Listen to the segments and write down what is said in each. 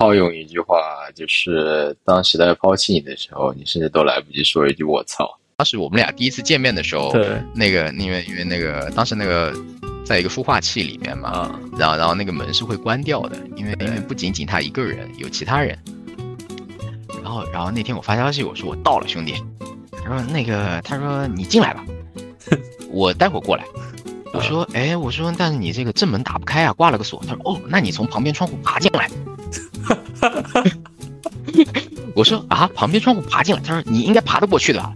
套用一句话，就是当时代抛弃你的时候，你甚至都来不及说一句“我操”。当时我们俩第一次见面的时候，对，那个因为因为那个当时那个在一个孵化器里面嘛，啊，然后然后那个门是会关掉的，因为因为不仅仅他一个人，有其他人。然后然后那天我发消息，我说我到了，兄弟。他说那个他说你进来吧，我待会儿过来。我说哎，我说但是你这个正门打不开啊，挂了个锁。他说哦，那你从旁边窗户爬进来。我说啊，旁边窗户爬进来。他说你应该爬得过去的吧。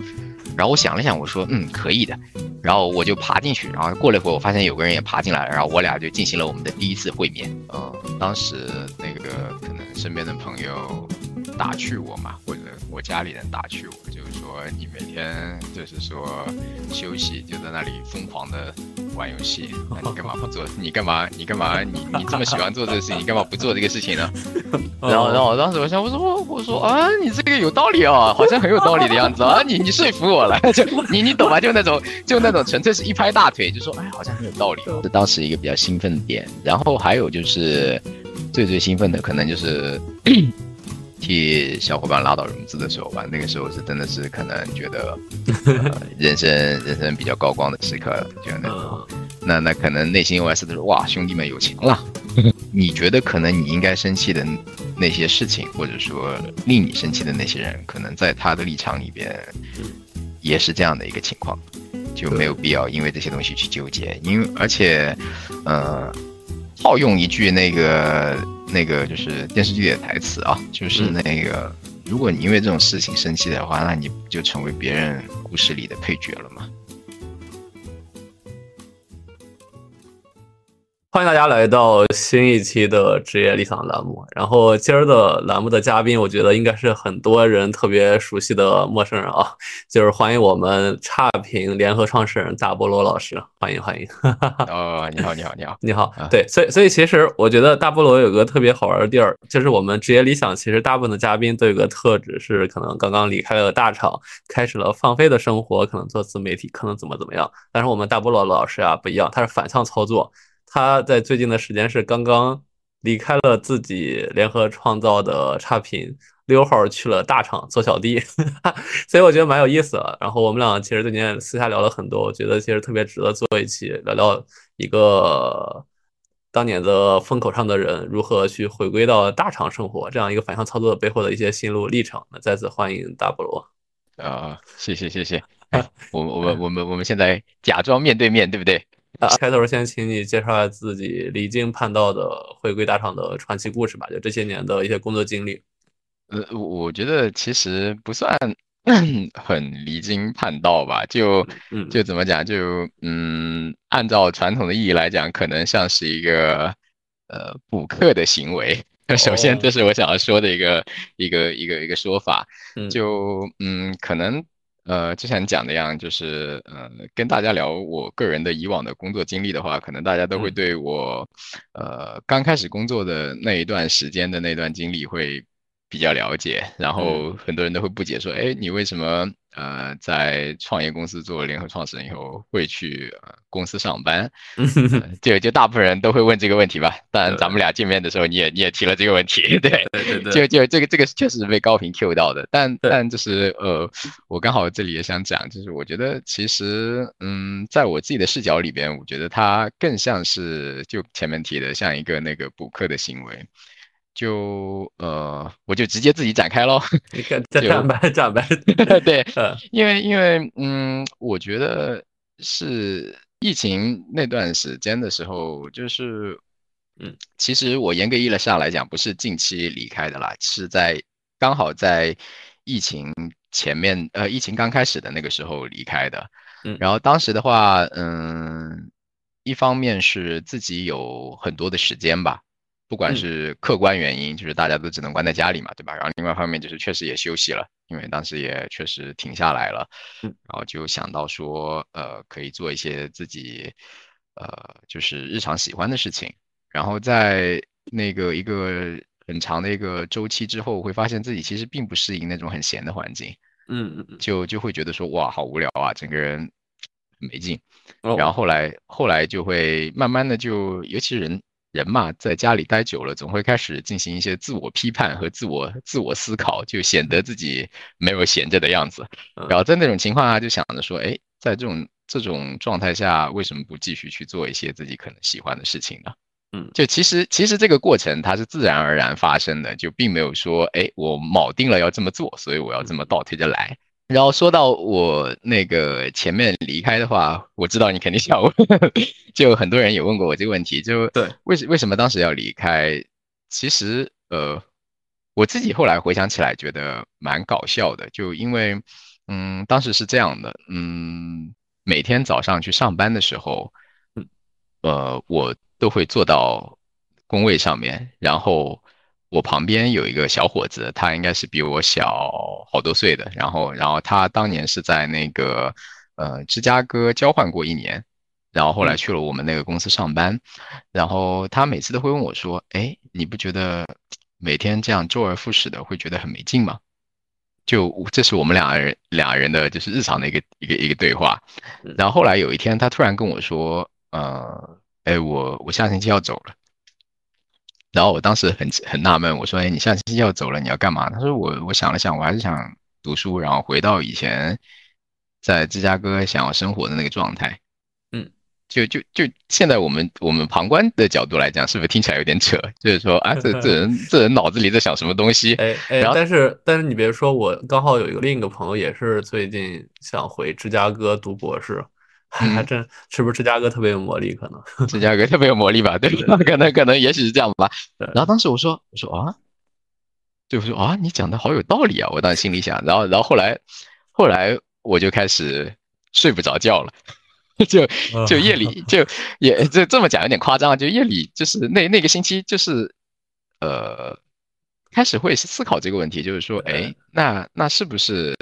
然后我想了想，我说嗯，可以的。然后我就爬进去，然后过了一会儿，我发现有个人也爬进来了，然后我俩就进行了我们的第一次会面。嗯，当时那个可能身边的朋友打趣我嘛，或者我家里人打趣我，就是说你每天就是说休息就在那里疯狂的玩游戏，那你干嘛不做？你干嘛？你干嘛？你你这么喜欢做这个事情，你干嘛不做这个事情呢？然后，然后我当时我想，我说我说啊，你这个有道理哦，好像很有道理的样子啊，你你说服我了，就你你懂吧？就那种就那种纯粹是一拍大腿，就说哎，好像很有道理，是当时一个比较兴奋的点。然后还有就是最最兴奋的，可能就是替小伙伴拉到融资的时候吧，那个时候是真的是可能觉得、呃、人生人生比较高光的时刻，就那种。那那可能内心 OS 的是哇，兄弟们有钱了。你觉得可能你应该生气的那些事情，或者说令你生气的那些人，可能在他的立场里边也是这样的一个情况，就没有必要因为这些东西去纠结。因为而且，呃，套用一句那个那个就是电视剧里的台词啊，就是那个，如果你因为这种事情生气的话，那你不就成为别人故事里的配角了吗？欢迎大家来到新一期的职业理想栏目。然后今儿的栏目的嘉宾，我觉得应该是很多人特别熟悉的陌生人啊，就是欢迎我们差评联合创始人大菠萝老师，欢迎欢迎。哦，你好，你好，你好，你好。对，所以所以其实我觉得大菠萝有个特别好玩的地儿，就是我们职业理想其实大部分的嘉宾都有个特质，是可能刚刚离开了大厂，开始了放飞的生活，可能做自媒体，可能怎么怎么样。但是我们大菠萝老师啊不一样，他是反向操作。他在最近的时间是刚刚离开了自己联合创造的差评，溜号去了大厂做小弟，所以我觉得蛮有意思的。然后我们俩其实最近私下聊了很多，我觉得其实特别值得做一期聊聊一个当年的风口上的人如何去回归到大厂生活，这样一个反向操作背后的一些心路历程。那再次欢迎大菠萝。啊，谢谢谢谢。我我们我们我们现在假装面对面，对不对？啊，开头先请你介绍下自己离经叛道的回归大厂的传奇故事吧，就这些年的一些工作经历。呃，我觉得其实不算 很离经叛道吧，就就怎么讲，就嗯，按照传统的意义来讲，可能像是一个呃补课的行为。首先，这是我想要说的一个一个一个一个说法。就嗯，可能。呃，就像你讲的样，就是呃，跟大家聊我个人的以往的工作经历的话，可能大家都会对我，呃，刚开始工作的那一段时间的那段经历会比较了解，然后很多人都会不解说，哎，你为什么？呃，在创业公司做联合创始人以后，会去公司上班，就就大部分人都会问这个问题吧。当然，咱们俩见面的时候，你也你也提了这个问题，对 对对对，就就这个这个确实被高频 Q 到的。但但就是呃，我刚好这里也想讲，就是我觉得其实嗯，在我自己的视角里边，我觉得它更像是就前面提的，像一个那个补课的行为。就呃，我就直接自己展开喽。展白展白，对，因为因为嗯，我觉得是疫情那段时间的时候，就是嗯，其实我严格意义上来讲，不是近期离开的啦，是在刚好在疫情前面，呃，疫情刚开始的那个时候离开的。嗯，然后当时的话，嗯，一方面是自己有很多的时间吧。不管是客观原因，就是大家都只能关在家里嘛，对吧？然后另外一方面就是确实也休息了，因为当时也确实停下来了，然后就想到说，呃，可以做一些自己，呃，就是日常喜欢的事情。然后在那个一个很长的一个周期之后，会发现自己其实并不适应那种很闲的环境，嗯嗯嗯，就就会觉得说，哇，好无聊啊，整个人没劲。然后后来后来就会慢慢的就，尤其人。人嘛，在家里待久了，总会开始进行一些自我批判和自我自我思考，就显得自己没有闲着的样子。然后在那种情况下，就想着说，哎，在这种这种状态下，为什么不继续去做一些自己可能喜欢的事情呢？嗯，就其实其实这个过程它是自然而然发生的，就并没有说，哎，我铆定了要这么做，所以我要这么倒推着来。然后说到我那个前面离开的话，我知道你肯定想问，就很多人也问过我这个问题，就对，为什为什么当时要离开？其实呃，我自己后来回想起来，觉得蛮搞笑的，就因为嗯，当时是这样的，嗯，每天早上去上班的时候，呃，我都会坐到工位上面，然后。我旁边有一个小伙子，他应该是比我小好多岁的。然后，然后他当年是在那个呃芝加哥交换过一年，然后后来去了我们那个公司上班。然后他每次都会问我说：“哎，你不觉得每天这样周而复始的会觉得很没劲吗？”就这是我们俩人俩人的就是日常的一个一个一个对话。然后后来有一天，他突然跟我说：“呃，哎，我我下星期要走了。”然后我当时很很纳闷，我说：“哎，你下星期要走了，你要干嘛？”他说：“我我想了想，我还是想读书，然后回到以前在芝加哥想要生活的那个状态。”嗯，就就就现在我们我们旁观的角度来讲，是不是听起来有点扯？就是说啊，这 这人这人脑子里在想什么东西？哎哎，但是但是你别说，我刚好有一个另一个朋友也是最近想回芝加哥读博士。还真是不是芝加哥特别有魔力？可能 芝加哥特别有魔力吧？对吧？可能可能也许是这样吧。然后当时我说我说啊，就说啊，你讲的好有道理啊！我当时心里想，然后然后后来后来我就开始睡不着觉了，就就夜里就也这这么讲有点夸张，就夜里就是那那个星期就是呃开始会思考这个问题，就是说哎，那那是不是？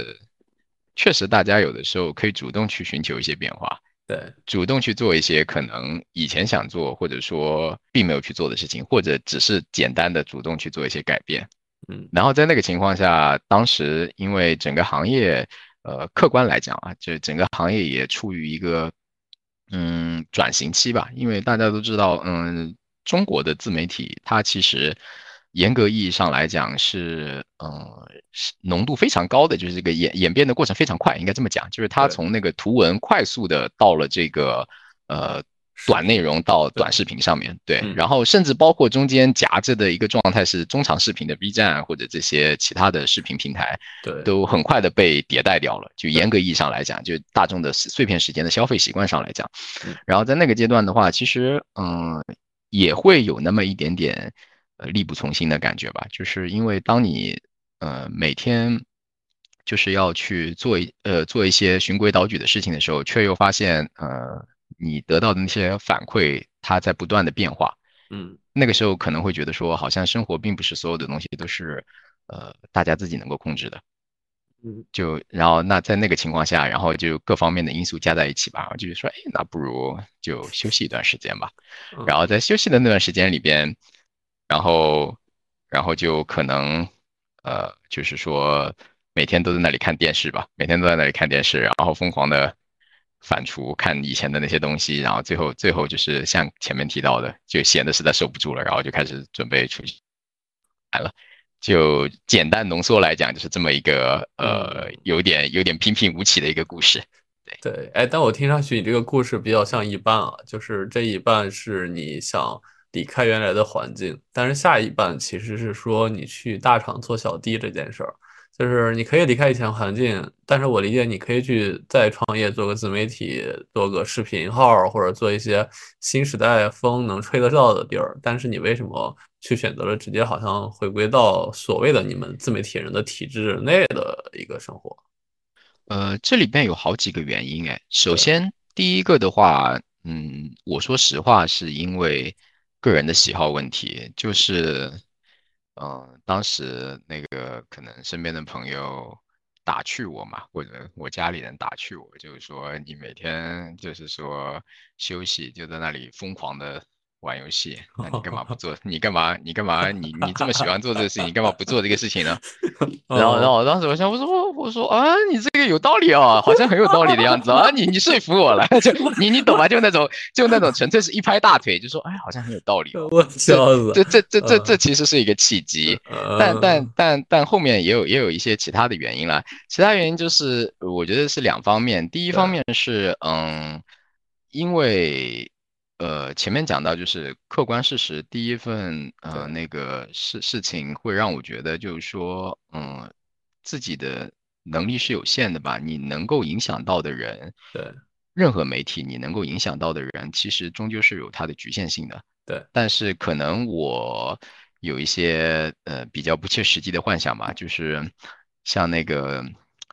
确实，大家有的时候可以主动去寻求一些变化，对，主动去做一些可能以前想做或者说并没有去做的事情，或者只是简单的主动去做一些改变，嗯，然后在那个情况下，当时因为整个行业，呃，客观来讲啊，就整个行业也处于一个嗯转型期吧，因为大家都知道，嗯，中国的自媒体它其实。严格意义上来讲是，呃，浓度非常高的，就是这个演演变的过程非常快，应该这么讲，就是它从那个图文快速的到了这个，呃，短内容到短视频上面，对，然后甚至包括中间夹着的一个状态是中长视频的 B 站或者这些其他的视频平台，对，都很快的被迭代掉了。就严格意义上来讲，就大众的碎片时间的消费习惯上来讲，然后在那个阶段的话，其实，嗯，也会有那么一点点。力不从心的感觉吧，就是因为当你呃每天就是要去做一呃做一些循规蹈矩的事情的时候，却又发现呃你得到的那些反馈它在不断的变化，嗯，那个时候可能会觉得说，好像生活并不是所有的东西都是呃大家自己能够控制的，嗯，就然后那在那个情况下，然后就各方面的因素加在一起吧，我就说，哎，那不如就休息一段时间吧，然后在休息的那段时间里边。然后，然后就可能，呃，就是说每天都在那里看电视吧，每天都在那里看电视，然后疯狂的反刍看以前的那些东西，然后最后最后就是像前面提到的，就闲的实在受不住了，然后就开始准备出去，完了，就简单浓缩来讲，就是这么一个呃，有点有点平平无奇的一个故事。对对，哎，但我听上去你这个故事比较像一半啊，就是这一半是你想。离开原来的环境，但是下一半其实是说你去大厂做小弟这件事儿，就是你可以离开以前环境，但是我理解你可以去再创业，做个自媒体，做个视频号，或者做一些新时代风能吹得到的地儿。但是你为什么去选择了直接好像回归到所谓的你们自媒体人的体制内的一个生活？呃，这里边有好几个原因哎。首先第一个的话，嗯，我说实话是因为。个人的喜好问题，就是，嗯，当时那个可能身边的朋友打趣我嘛，或者我家里人打趣我，就是说你每天就是说休息就在那里疯狂的玩游戏，那你干嘛不 做？你干嘛？你干嘛？你你这么喜欢做这个事情，你干嘛不做这个事情呢？然后，然后当时我想，我说，我说啊，你这个有道理哦，好像很有道理的样子啊，你你说服我了，就你你懂吧？就那种就那种纯粹是一拍大腿，就说哎，好像很有道理。我笑死！这这这这这其实是一个契机，但但但但后面也有也有一些其他的原因了。其他原因就是我觉得是两方面，第一方面是嗯，因为。呃，前面讲到就是客观事实，第一份呃那个事事情会让我觉得就是说，嗯，自己的能力是有限的吧？你能够影响到的人，对，任何媒体你能够影响到的人，其实终究是有它的局限性的，对。但是可能我有一些呃比较不切实际的幻想吧，就是像那个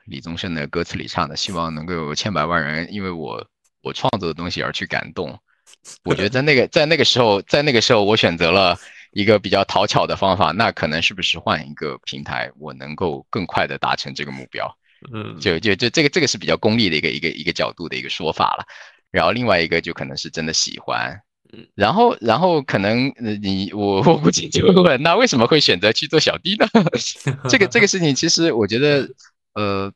李宗盛的歌词里唱的，希望能够有千百万人因为我我创作的东西而去感动。我觉得在那个在那个时候，在那个时候，我选择了一个比较讨巧的方法，那可能是不是换一个平台，我能够更快的达成这个目标？嗯，就就就这个这个是比较功利的一个一个一个角度的一个说法了。然后另外一个就可能是真的喜欢，嗯，然后然后可能你我我估计就会问，那为什么会选择去做小弟呢？这个这个事情其实我觉得，呃。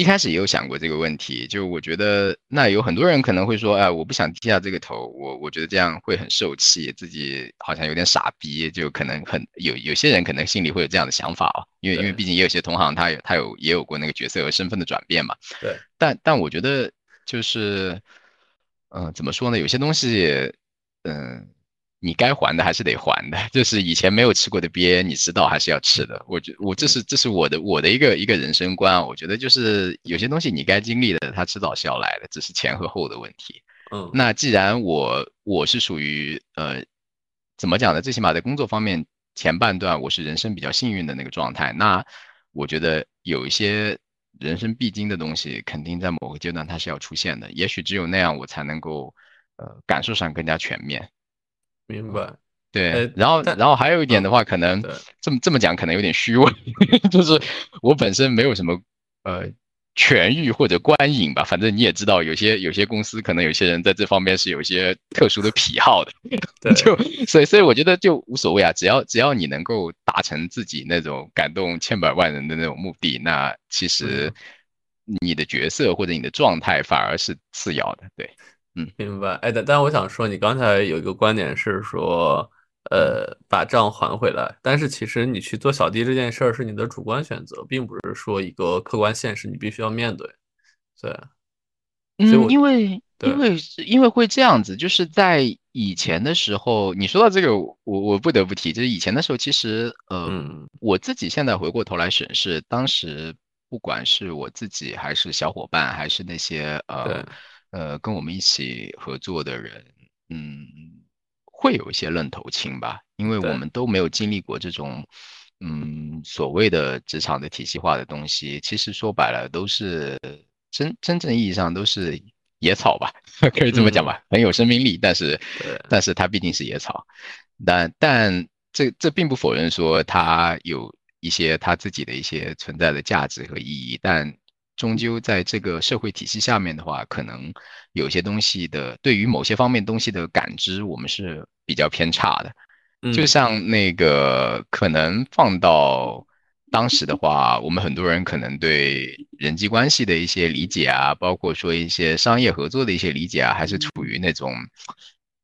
一开始也有想过这个问题，就我觉得那有很多人可能会说，哎，我不想低下这个头，我我觉得这样会很受气，自己好像有点傻逼，就可能很有有些人可能心里会有这样的想法啊，因为因为毕竟也有些同行他有他有也有过那个角色和身份的转变嘛。对。但但我觉得就是，嗯，怎么说呢？有些东西，嗯。你该还的还是得还的，就是以前没有吃过的鳖，你知道还是要吃的。我觉我这是这是我的我的一个一个人生观啊。我觉得就是有些东西你该经历的，它迟早是要来的，只是前和后的问题。嗯，那既然我我是属于呃，怎么讲呢？最起码在工作方面前半段我是人生比较幸运的那个状态。那我觉得有一些人生必经的东西，肯定在某个阶段它是要出现的。也许只有那样，我才能够呃感受上更加全面。明白，对，然后，然后还有一点的话，可能这么这么讲，可能有点虚伪，就是我本身没有什么呃权欲或者观影吧，反正你也知道，有些有些公司可能有些人在这方面是有一些特殊的癖好的，就。所以所以我觉得就无所谓啊，只要只要你能够达成自己那种感动千百万人的那种目的，那其实你的角色或者你的状态反而是次要的，对。嗯，明白。哎，但但我想说，你刚才有一个观点是说，呃，把账还回来。但是其实你去做小弟这件事儿是你的主观选择，并不是说一个客观现实你必须要面对。对，嗯，因为因为因为会这样子，就是在以前的时候，你说到这个，我我不得不提，就是以前的时候，其实呃，我自己现在回过头来审视，当时不管是我自己还是小伙伴，还是那些呃。呃，跟我们一起合作的人，嗯，会有一些愣头青吧，因为我们都没有经历过这种，嗯，所谓的职场的体系化的东西。其实说白了，都是真真正意义上都是野草吧，可以这么讲吧，很有生命力，但是，但是它毕竟是野草。但但这这并不否认说它有一些它自己的一些存在的价值和意义，但。终究在这个社会体系下面的话，可能有些东西的对于某些方面东西的感知，我们是比较偏差的。就像那个可能放到当时的话，我们很多人可能对人际关系的一些理解啊，包括说一些商业合作的一些理解啊，还是处于那种。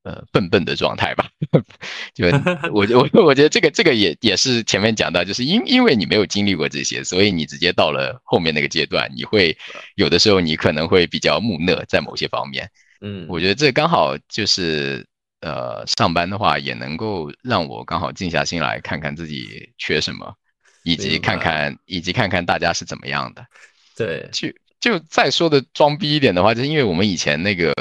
呃，笨笨的状态吧，就 我我我觉得这个这个也也是前面讲到，就是因因为你没有经历过这些，所以你直接到了后面那个阶段，你会有的时候你可能会比较木讷在某些方面。嗯，我觉得这刚好就是呃，上班的话也能够让我刚好静下心来看看自己缺什么，以及看看以及看看大家是怎么样的。对，就就再说的装逼一点的话，就是因为我们以前那个。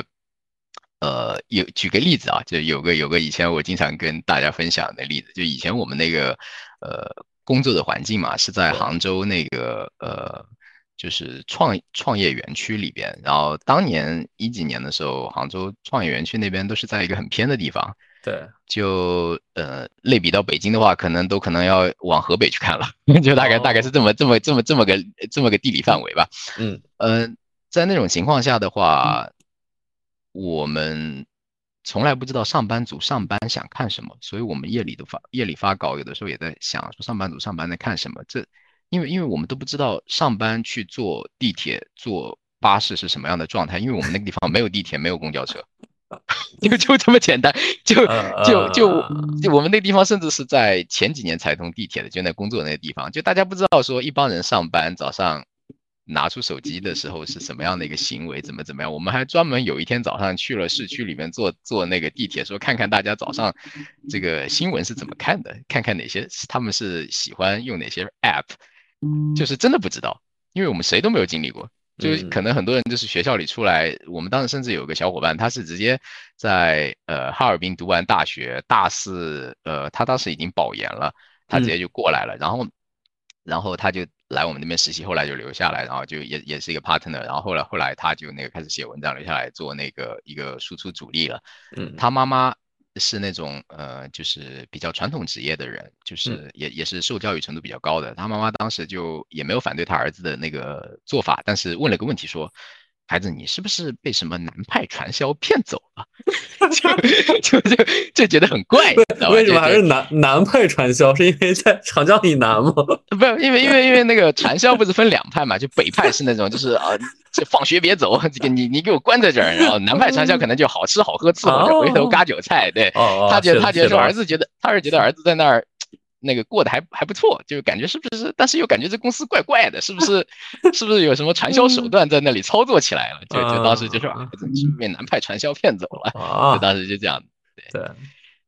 呃，有举个例子啊，就有个有个以前我经常跟大家分享的例子，就以前我们那个呃工作的环境嘛，是在杭州那个呃就是创创业园区里边。然后当年一几年的时候，杭州创业园区那边都是在一个很偏的地方。对，就呃类比到北京的话，可能都可能要往河北去看了，就大概大概是这么这么这么这么个这么个地理范围吧。嗯嗯，在那种情况下的话。我们从来不知道上班族上班想看什么，所以我们夜里都发夜里发稿，有的时候也在想说上班族上班在看什么。这因为因为我们都不知道上班去坐地铁坐巴士是什么样的状态，因为我们那个地方没有地铁没有公交车，就就这么简单，就就就就我们那地方甚至是在前几年才通地铁的，就那工作那个地方，就大家不知道说一帮人上班早上。拿出手机的时候是什么样的一个行为？怎么怎么样？我们还专门有一天早上去了市区里面坐坐那个地铁，说看看大家早上这个新闻是怎么看的，看看哪些他们是喜欢用哪些 app，就是真的不知道，因为我们谁都没有经历过，就可能很多人就是学校里出来，我们当时甚至有个小伙伴，他是直接在呃哈尔滨读完大学大四，呃他当时已经保研了，他直接就过来了，然后然后他就。来我们那边实习，后来就留下来，然后就也也是一个 partner，然后后来后来他就那个开始写文章，留下来做那个一个输出主力了。嗯，他妈妈是那种呃，就是比较传统职业的人，就是也也是受教育程度比较高的。他妈妈当时就也没有反对他儿子的那个做法，但是问了个问题说。孩子，你是不是被什么南派传销骗走了？就就就就觉得很怪，为什么还是南南派传销？是因为在长江以南吗？不是，因为因为因为那个传销不是分两派嘛？就北派是那种，就是啊，放学别走，这个你你给我关在这儿。然后南派传销可能就好吃好喝伺候着，回头割韭菜。对，他觉得他觉得说儿子觉得他是觉得儿子在那儿。那个过得还还不错，就感觉是不是？但是又感觉这公司怪怪的，是不是？是不是有什么传销手段在那里操作起来了？就就当时就说啊，是不是被南派传销骗走了？就当时就这样。对，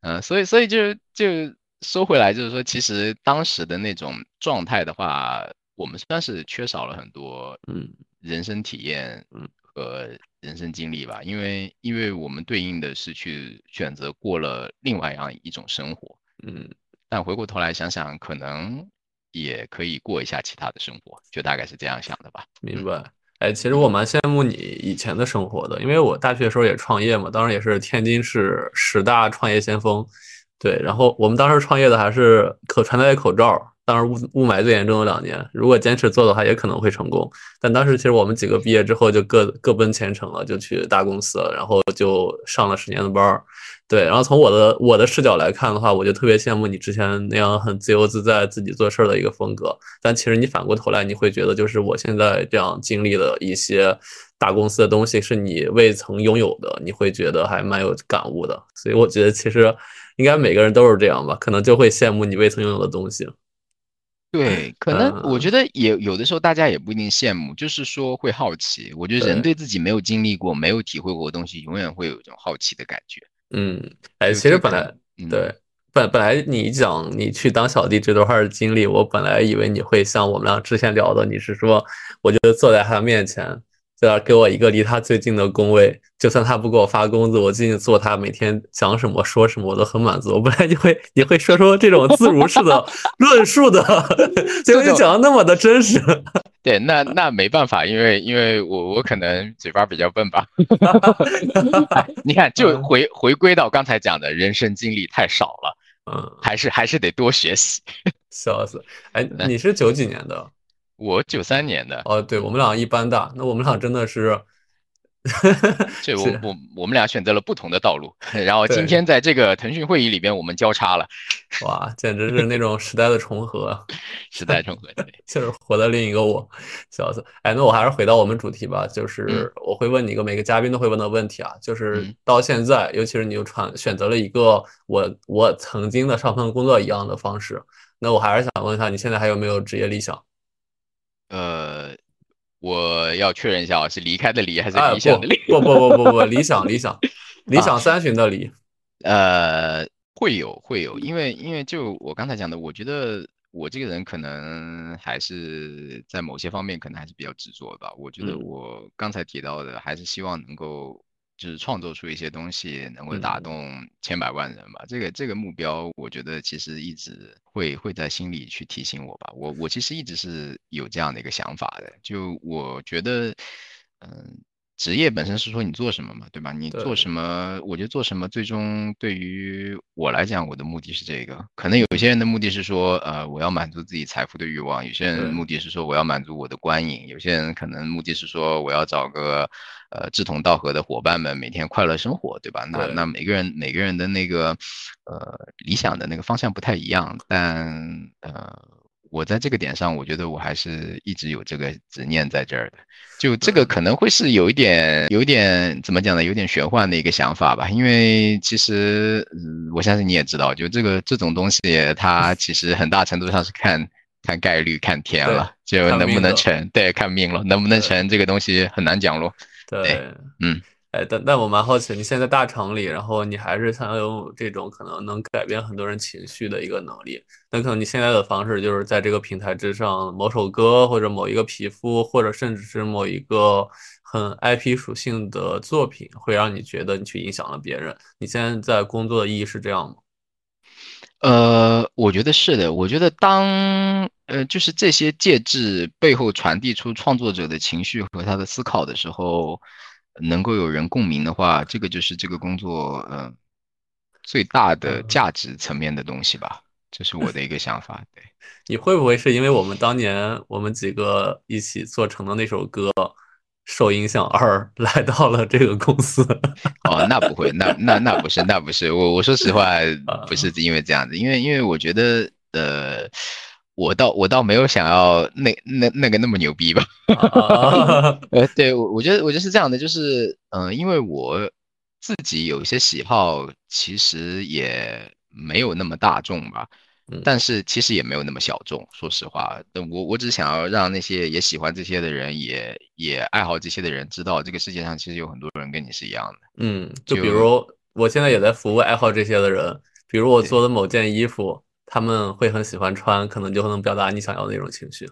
嗯，所以所以就就说回来，就是说，其实当时的那种状态的话，我们算是缺少了很多嗯人生体验嗯和人生经历吧，因为因为我们对应的是去选择过了另外样一种生活嗯。但回过头来想想，可能也可以过一下其他的生活，就大概是这样想的吧。明白。哎，其实我蛮羡慕你以前的生活的，因为我大学的时候也创业嘛，当时也是天津市十大创业先锋。对，然后我们当时创业的还是可穿戴口罩。当时雾雾霾最严重的两年，如果坚持做的话，也可能会成功。但当时其实我们几个毕业之后就各各奔前程了，就去大公司了，然后就上了十年的班儿。对，然后从我的我的视角来看的话，我就特别羡慕你之前那样很自由自在、自己做事儿的一个风格。但其实你反过头来，你会觉得就是我现在这样经历的一些大公司的东西是你未曾拥有的，你会觉得还蛮有感悟的。所以我觉得其实应该每个人都是这样吧，可能就会羡慕你未曾拥有的东西。对，可能我觉得也有的时候大家也不一定羡慕，就是说会好奇。我觉得人对自己没有经历过、没有体会过的东西，永远会有一种好奇的感觉。嗯，哎，其实本来对本本来你讲你去当小弟这段经历，我本来以为你会像我们俩之前聊的，你是说我就坐在他面前。在那给我一个离他最近的工位，就算他不给我发工资，我进去做他每天讲什么说什么，我都很满足。我本来就会你会说出这种自如式的 论述的，结果你讲的那么的真实。对，那那没办法，因为因为我我可能嘴巴比较笨吧。你看，就回回归到刚才讲的人生经历太少了，嗯，还是还是得多学习。笑死！哎，你是九几年的？我九三年的哦，对我们俩一般大，那我们俩真的是，这我我我们俩选择了不同的道路，然后今天在这个腾讯会议里边我们交叉了，哇，简直是那种时代的重合，时代重合，对，就是活在另一个我，笑死！哎，那我还是回到我们主题吧，就是我会问你一个每个嘉宾都会问的问题啊，就是到现在，尤其是你又传选择了一个我我曾经的上份工作一样的方式，那我还是想问一下，你现在还有没有职业理想？呃，我要确认一下啊，是离开的离还是理想的理？不不不不不，理想理想理想三旬的理。呃，会有会有，因为因为就我刚才讲的，我觉得我这个人可能还是在某些方面可能还是比较执着吧。我觉得我刚才提到的，还是希望能够。就是创作出一些东西，能够打动千百万人吧。这个这个目标，我觉得其实一直会会在心里去提醒我吧。我我其实一直是有这样的一个想法的。就我觉得，嗯，职业本身是说你做什么嘛，对吧？你做什么，我觉得做什么，最终对于我来讲，我的目的是这个。可能有些人的目的是说，呃，我要满足自己财富的欲望；有些对人目的是说我要满足我的观影；有些人可能目的是说我要找个呃志同道合的伙伴们，每天快乐生活，对吧？那那每个人每个人的那个呃理想的那个方向不太一样，但呃。我在这个点上，我觉得我还是一直有这个执念在这儿的。就这个可能会是有一点，有一点怎么讲呢？有点玄幻的一个想法吧。因为其实，嗯，我相信你也知道，就这个这种东西，它其实很大程度上是看看概率、看天了，就能不能成，对，看命了，能不能成这个东西很难讲咯。对，嗯，哎，但但我蛮好奇，你现在大厂里，然后你还是想有这种可能能改变很多人情绪的一个能力。那可能你现在的方式就是在这个平台之上，某首歌或者某一个皮肤，或者甚至是某一个很 IP 属性的作品，会让你觉得你去影响了别人。你现在在工作的意义是这样吗？呃，我觉得是的。我觉得当呃，就是这些介质背后传递出创作者的情绪和他的思考的时候，能够有人共鸣的话，这个就是这个工作呃最大的嗯价值层面的东西吧。这是我的一个想法。对，你会不会是因为我们当年我们几个一起做成的那首歌受影响而 来到了这个公司？哦，那不会，那那那不是，那不是。我我说实话，不是因为这样子，因为因为我觉得呃。我倒我倒没有想要那那那个那么牛逼吧，啊 呃，对我我觉得我觉得是这样的，就是嗯、呃因为我自己有一些喜好，其实也没有那么大众吧，嗯但是其实也没有那么小众。说实话，我我只想要让那些也喜欢这些的人，也也爱好这些的人知道，这个世界上其实有很多人跟你是一样的。嗯，就就比如我现在也在服务爱好这些的人，比如我做的某件衣服，他们会很喜欢穿，可能就能表达你想要的那种情绪。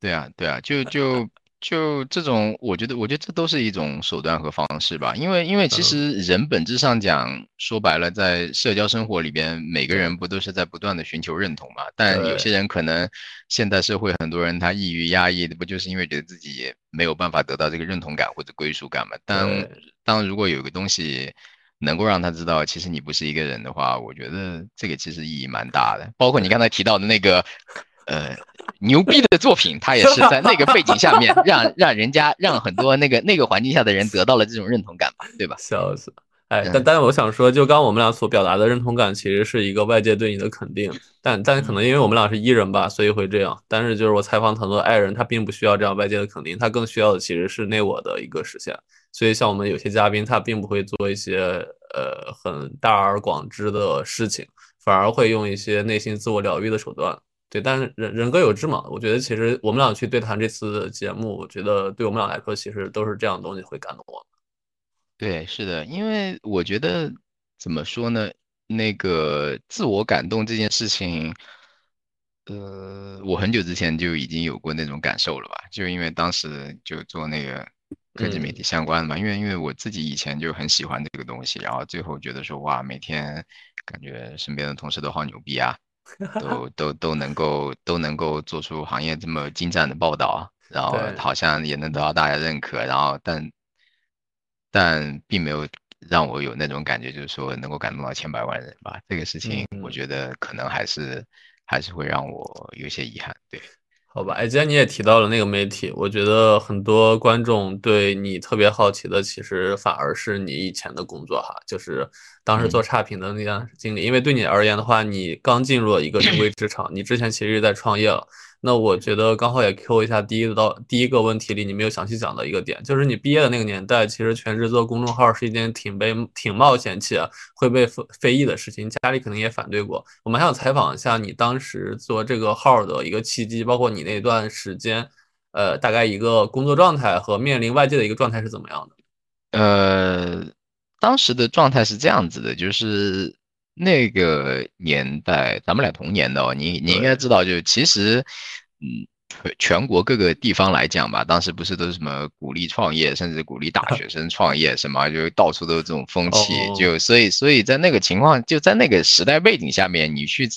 对啊，对啊，就就就这种，我觉得，我觉得这都是一种手段和方式吧。因为，因为其嗯实人本质上讲，说白了，在社交生活里边，每个人不都是在不断的寻求认同嘛？但有些人可能现代社会很多人他抑郁压抑的，不就是因为觉得自己没有办法得到这个认同感或者归属感嘛？当当如果有个东西。能够让他知道，其实你不是一个人的话，我觉得这个其实意义蛮大的。包括你刚才提到的那个，呃，牛逼的作品，它也是在那个背景下面，让让人家让很多那个那个环境下的人得到了这种认同感吧，对吧？笑死！哎，嗯但但是我想说，就刚我们俩所表达的认同感，其实是一个外界对你的肯定，但但可能因为我们俩是 E 人吧，所以会这样。但是就是我采访很多 I 人，他并不需要这样外界的肯定，他更需要的其实是内我的一个实现。所以像我们有些嘉宾，他并不会做一些呃很大而广之的事情，反而会用一些内心自我疗愈的手段。对，但是人人各有志嘛，我觉得其实我们俩去对谈这次节目，我觉得对我们俩来说，其实都是这样的东西会感动我。对，是的，因为我觉得怎么说呢，那个自我感动这件事情，呃，我很久之前就已经有过那种感受了吧，就因为当时就做那个科技媒体相关的嘛，因为因为我自己以前就很喜欢这个东西，然后最后觉得说哇，每天感觉身边的同事都好牛逼啊，都 都都能够都能够做出行业这么精湛的报道，然后好像也能得到大家认可，然后但但并没有让我有那种感觉，就是说能够感动到千百万人吧。这个事情，我嗯觉得可能还是还是会让我有些遗憾。对，好吧，哎，既然你也提到了那个媒体，我觉得很多观众对你特别好奇的，其实反而是你以前的工作哈，就是当时做差评的那段经历。因为对你而言的话，你刚进入了一个正规职场，你之前其实是在创业了。那我觉得刚好也 Q 一下第一道第一个问题里你没有详细讲的一个点，就是你毕业的那个年代，其实全职做公众号是一件挺被挺冒险且会被非非议的事情，家里肯定也反对过。我们还想采访一下你当时做这个号的一个契机，包括你那段时间，呃，大概一个工作状态和面临外界的一个状态是怎么样的？呃，当时的状态是这样子的，就是那个年代，咱们俩同年的哦，你你应该知道，就是其实，嗯，全全国各个地方来讲吧，当时不是都是什么鼓励创业，甚至鼓励大学生创业，什么就到处都是这种风气，哦。就所以所以在那个情况，就在那个时代背景下面，你去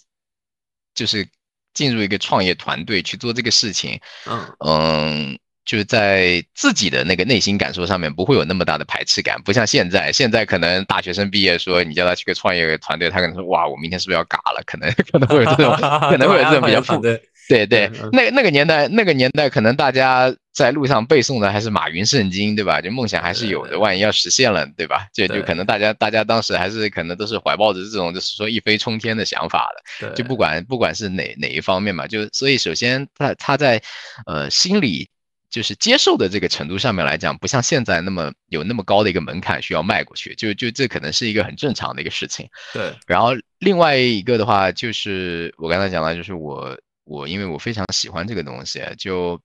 就是进入一个创业团队去做这个事情，嗯。嗯，就是在自己的那个内心感受上面不会有那么大的排斥感，不像现在，现在可能大学生毕业说你叫他去个创业团队，他可能说哇，我明天是不是要嘎了？可能可能会有这种，可能会有这种 比较负。对对，那那个年代，那个年代可能大家在路上背诵的还是马云圣经，对吧？就梦想还是有的，万一要实现了，对吧？就就可能大家大家当时还是可能都是怀抱着这种就是说一飞冲天的想法的，就不管不管是哪哪一方面嘛，就所以首先他他在呃心理就是接受的这个程度上面来讲，不像现在那么有那么高的一个门槛需要迈过去，就就这可能是一个很正常的一个事情。对，然后另外一个的话就是我刚才讲到，就是我。我因为我非常喜欢这个东西，就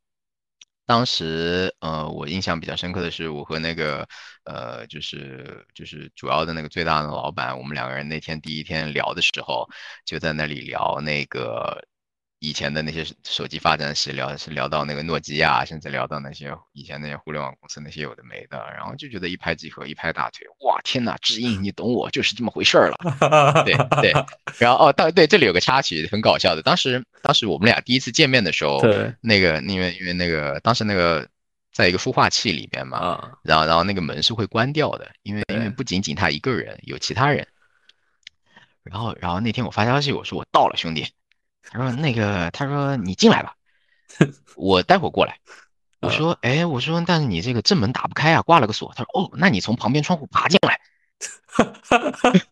当时呃，我印象比较深刻的是，我和那个呃，就是就是主要的那个最大的老板，我们两个人那天第一天聊的时候，就在那里聊那个。以前的那些手机发展史聊是聊到那个诺基亚，甚至聊到那些以前那些互联网公司那些有的没的，然后就觉得一拍即合，一拍大腿，哇天哪，知音你懂我就是这么回事儿了，对对，然后哦，当对这里有个插曲很搞笑的，当时当时我们俩第一次见面的时候，对，那个因为因为那个当时那个在一个孵化器里面嘛，然后然后那个门是会关掉的，因为因为不仅仅他一个人，有其他人，然后然后那天我发消息我说我到了兄弟。他说：“那个，他说你进来吧，我待会儿过来。”我说：“哎，我说，但是你这个正门打不开啊，挂了个锁。”他说：“哦，那你从旁边窗户爬进来。”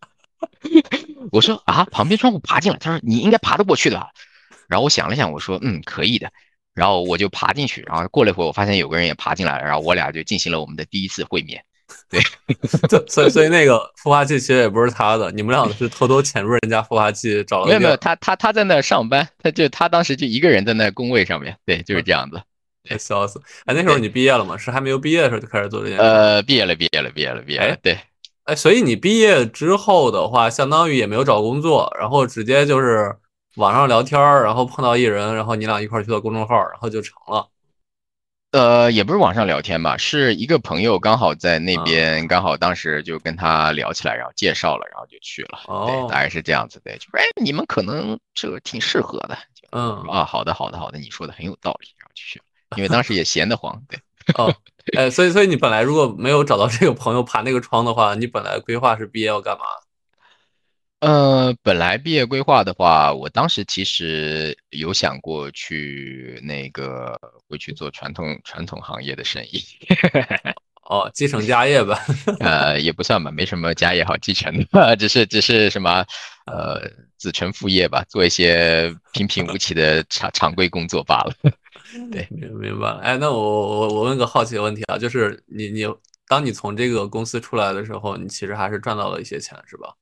我说：“啊，旁边窗户爬进来？”他说：“你应该爬得过去的。”然后我想了想，我说：“嗯，可以的。”然后我就爬进去，然后过了一会儿，我发现有个人也爬进来了，然后我俩就进行了我们的第一次会面。对，所以所以那个孵化器其实也不是他的，你们俩是偷偷潜入人家孵化器找了。没有没有，他他他在那上班，他就他当时就一个人在那工位上面，对，就是这样子。笑死！哎，那时候你毕业了吗？是还没有毕业的时候就开始做这件事？呃，毕业了，毕业了，毕业了，毕业了。对，哎，所以你毕业之后的话，相当于也没有找工作，然后直接就是网上聊天，然后碰到一人，然后你俩一块去做公众号，然后就成了。呃，也不是网上聊天吧，是一个朋友刚好在那边，刚好当时就跟他聊起来，然后介绍了，然后就去了。哦，大概是这样子的，就哎，你们可能这个挺适合的。嗯啊，好的，好的，好的，你说的很有道理，然后就去了。因为当时也闲得慌，对。哦，哎，所以，所以你本来如果没有找到这个朋友爬那个窗的话，你本来规划是毕业要干嘛？呃，本来毕业规划的话，我当时其实有想过去那个会去做传统传统行业的生意，哦，继承家业吧？呃，也不算吧，没什么家业好继承的，只是只是什么呃子承父业吧，做一些平平无奇的常常规工作罢了。对，明明白了。哎，那我我我问个好奇的问题啊，就是你你当你从这个公司出来的时候，你其实还是赚到了一些钱，是吧？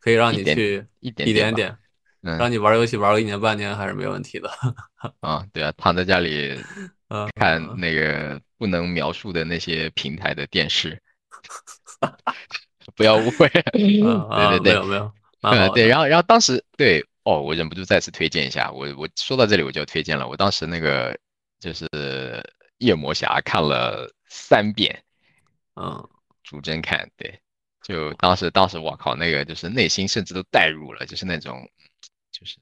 可以让你去一点一点点，让你玩游戏玩个一年半年还是没问题的。啊，对啊，躺在家里，看那个不能描述的那些平台的电视，不要误会。对对对，没有没有。对，然后然后当时对哦，我忍不住再次推荐一下。我我说到这里我就要推荐了。我当时那个就是夜魔侠看了三遍，嗯，逐帧看，对。就当时，当时我靠，那个就是内心甚至都代入了，就是那种，就是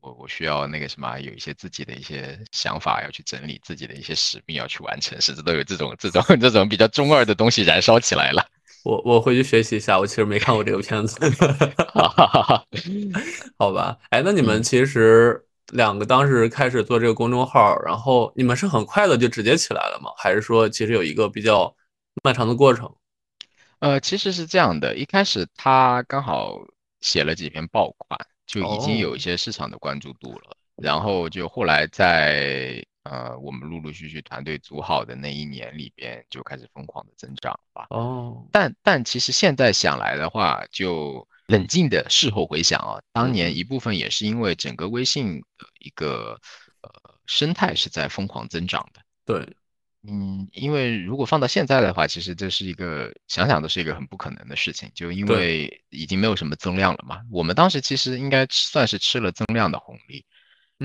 我我需要那个什么，有一些自己的一些想法要去整理，自己的一些使命要去完成，甚至都有这种这种这种比较中二的东西燃烧起来了。我我回去学习一下，我其实没看过这个片子。好吧，哎，那你们其实两个当时开始做这个公众号，然后你们是很快的就直接起来了吗？还是说其实有一个比较漫长的过程？呃，其实是这样的，一开始他刚好写了几篇爆款，就已经有一些市场的关注度了。然后就后来在呃我们陆陆续续团队组好的那一年里边，就开始疯狂的增长吧。哦，但但其实现在想来的话，就冷静的事后回想啊，当年一部分也是因为整个微信的一个呃生态是在疯狂增长的。对。嗯，因为如果放到现在的话，其实这是一个想想都是一个很不可能的事情，就因为已经没有什么增量了嘛。我们当时其实应该算是吃了增量的红利，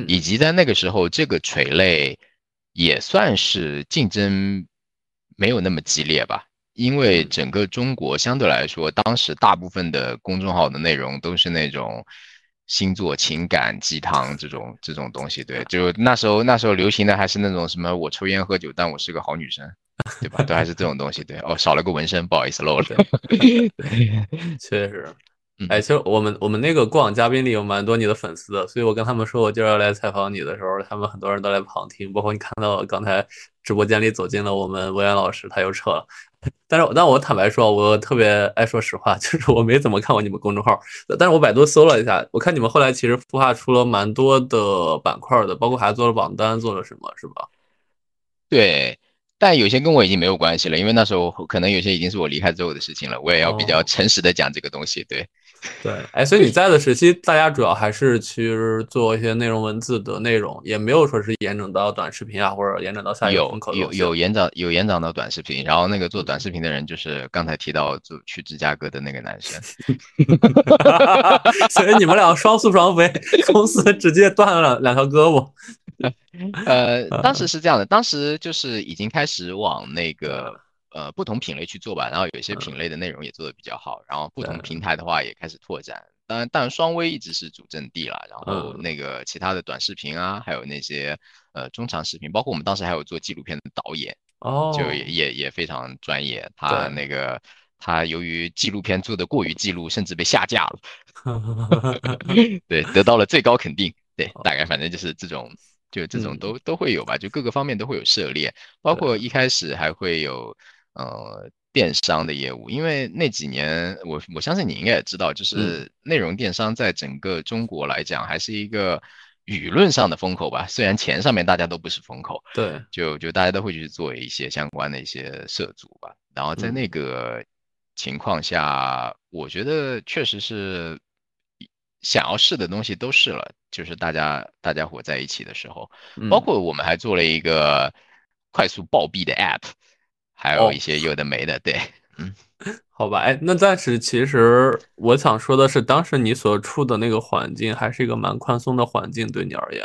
以及在那个时候，这个垂类也算是竞争没有那么激烈吧。因为整个中国相对来说，当时大部分的公众号的内容都是那种星座、情感、鸡汤这种这种东西。对，就那时候那时候流行的还是那种什么我抽烟喝酒，但我是个好女生，对吧？都还是这种东西。对，哦，少了个纹身，不好意思漏了。确实。哎，其实我们我们那个过往嘉宾里有蛮多你的粉丝的，所以我跟他们说我今儿要来采访你的时候，他们很多人都来旁听，包括你看到刚才直播间里走进了我们文渊老师，他又撤了。但是，但我坦白说，我特别爱说实话，就是我没怎么看过你们公众号，但是我百度搜了一下，我看你们后来其实孵化出了蛮多的板块的，包括还做了榜单，做了什么，是吧？对。但有些跟我已经没有关系了，因为那时候可能有些已经是我离开之后的事情了。我也要比较诚实的讲这个东西，对，对，哎，所以你在的时期，大家主要还是去做一些内容文字的内容，也没有说是延展到短视频啊，或者延展到下一个风口。有有有延展有延展到短视频，然后那个做短视频的人就是刚才提到就去芝加哥的那个男生，所以你们俩双宿双飞，公司直接断了两条胳膊。呃，当时是这样的，当时就是已经开始往那个呃不同品类去做吧，然后有一些品类的内容也做的比较好，然后不同平台的话也开始拓展。当然，当然双微一直是主阵地了，然后那个其他的短视频啊，还有那些呃中长视频，包括我们当时还有做纪录片的导演，哦，就也也也非常专业。他那个他由于纪录片做的过于记录，甚至被下架了，对，得到了最高肯定。对，大概反正就是这种。就这种都都会有吧，就各个方面都会有涉猎，包括一开始还会有呃电商的业务，因为那几年我我相信你应该也知道，就是内容电商在整个中国来讲还是一个舆论上的风口吧，虽然钱上面大家都不是风口，对，就就大家都会去做一些相关的一些涉足吧，然后在那个情况下，我觉得确实是。想要试的东西都试了，就是大家大家伙在一起的时候，包括我们还做了一个快速暴毙的 App，还有一些有的没的，对，嗯，好吧，哎，那暂时其实我想说的是，当时你所处的那个环境还是一个蛮宽松的环境，对你而言，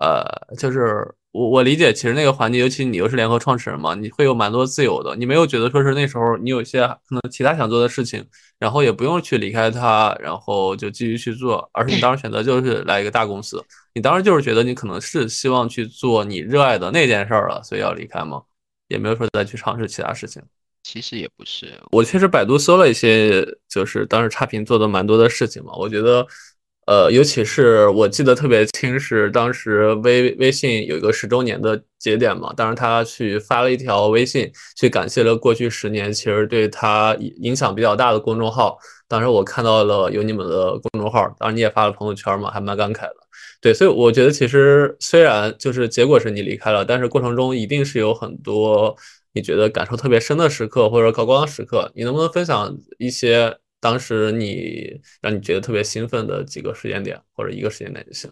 呃，就是。我我理解，其实那个环境，尤其你又是联合创始人嘛，你会有蛮多自由的。你没有觉得说是那时候你有些可能其他想做的事情，然后也不用去离开它，然后就继续去做，而是你当时选择就是来一个大公司。你当时就是觉得你可能是希望去做你热爱的那件事儿了，所以要离开吗？也没有说再去尝试其他事情。其实也不是，我确实百度搜了一些，就是当时差评做的蛮多的事情嘛，我觉得。呃，尤其是我记得特别清，是当时微微信有一个十周年的节点嘛，当时他去发了一条微信，去感谢了过去十年其实对他影响比较大的公众号。当时我看到了有你们的公众号，当然你也发了朋友圈嘛，还蛮感慨的。对，所以我觉得其实虽然就是结果是你离开了，但是过程中一定是有很多你觉得感受特别深的时刻或者高光时刻，你能不能分享一些？当时你让你觉得特别兴奋的几个时间点，或者一个时间点就行。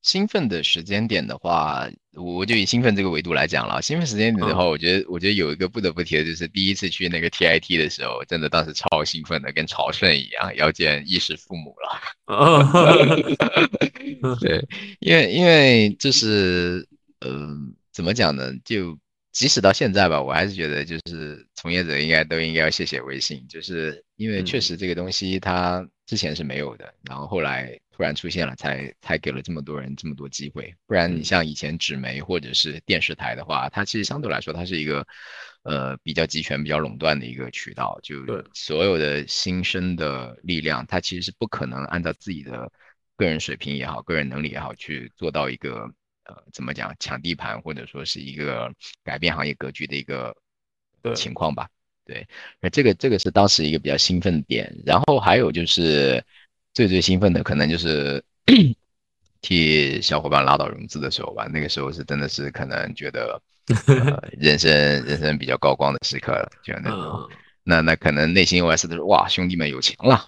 兴奋的时间点的话，我就以兴奋这个维度来讲了。兴奋时间点的话，我觉得我觉得有一个不得不提的就是第一次去那个 TIT 的时候，真的当时超兴奋的，跟朝圣一样，要见衣食父母了。对，因为因为就是，嗯，怎么讲呢？就。即使到现在吧，我还是觉得就是从业者应该都应该要谢谢微信，就是因为确实这个东西它之前是没有的，然后后来突然出现了，才才给了这么多人这么多机会。不然你像以前纸媒或者是电视台的话，它其实相对来说它是一个呃比较集权、比较垄断的一个渠道，就所有的新生的力量，它其实是不可能按照自己的个人水平也好、个人能力也好去做到一个。呃，怎么讲抢地盘，或者说是一个改变行业格局的一个情况吧？对，那这个这个是当时一个比较兴奋的点。然后还有就是最最兴奋的，可能就是 替小伙伴拉到融资的时候吧。那个时候是真的是可能觉得 人生人生比较高光的时刻了，就那种。那那可能内心 OS 都是哇，兄弟们有钱了。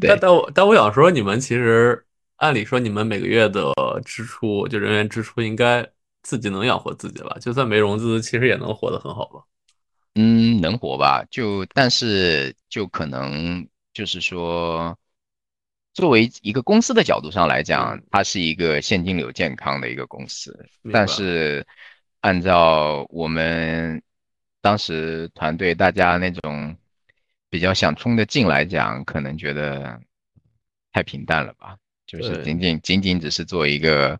但但我但我想说，你们其实。按理说，你们每个月的支出，就人员支出，应该自己能养活自己吧？就算没融资，其实也能活得很好吧？嗯，能活吧？就但是就可能就是说，作为一个公司的角度上来讲，它是一个现金流健康的一个公司。但是按照我们当时团队大家那种比较想冲的劲来讲，可能觉得。太平淡了吧？就是仅仅仅仅只是做一个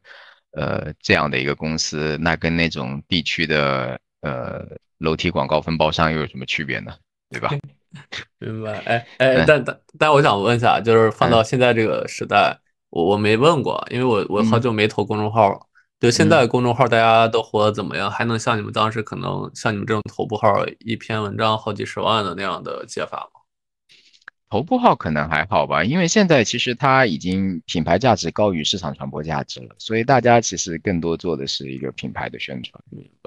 呃这样的一个公司，那跟那种地区的呃楼梯广告分包商又有什么区别呢？对吧？明白。哎哎，但但但我想问一下，就是放到现在这个时代，我我没问过，因为我我好久没投公众号了。就现在公众号大家都活得怎么样？还能像你们当时可能像你们这种头部号一篇文章好几十万的那样的接法吗？头部号可能还好吧，因为现在其实它已经品牌价值高于市场传播价值了，所以大家其实更多做的是一个品牌的宣传，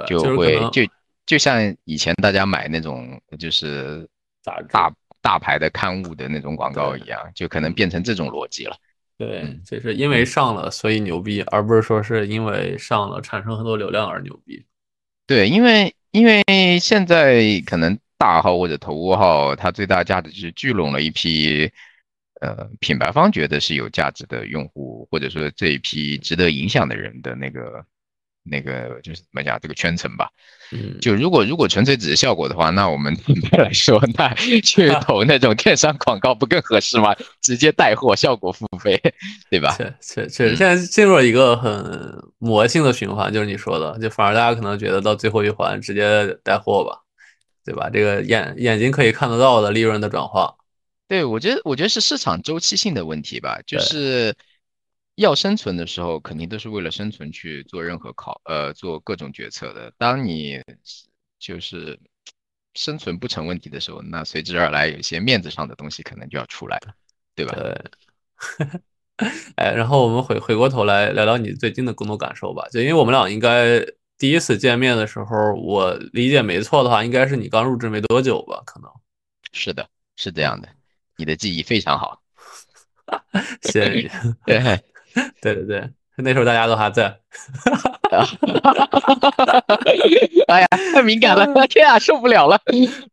就会就就像以前大家买那种就是大大大牌的刊物的那种广告一样，就可能变成这种逻辑了。对，就是因为上了所以牛逼，而不是说是因为上了产生很多流量而牛逼。对，因为因为现在可能。大号或者头部号，它最大价值就是聚拢了一批，呃，品牌方觉得是有价值的用户，或者说这一批值得影响的人的那个。那个就是怎么讲，这个圈层吧。嗯，就如果如果纯粹只是效果的话，那我们品牌来说，那去投那种电商广告不更合适吗？直接带货，效果付费，对吧？确确确实，现在进入了一个很魔性的循环，就是你说的，就反而大家可能觉得到最后一环直接带货吧，对吧？这个眼眼睛可以看得到的利润的转化，对我觉得我觉得是市场周期性的问题吧，就是。要生存的时候，肯定都是为了生存去做任何考呃做各种决策的。当你就是生存不成问题的时候，那随之而来有些面子上的东西可能就要出来了，对吧？对。哎，然后我们回回过头来聊聊你最近的工作感受吧。就因为我们俩应该第一次见面的时候，我理解没错的话，应该是你刚入职没多久吧？可能是的，是这样的。你的记忆非常好，谢谢你。对。对对对，那时候大家都还在。哎呀，太敏感了，天啊，受不了了。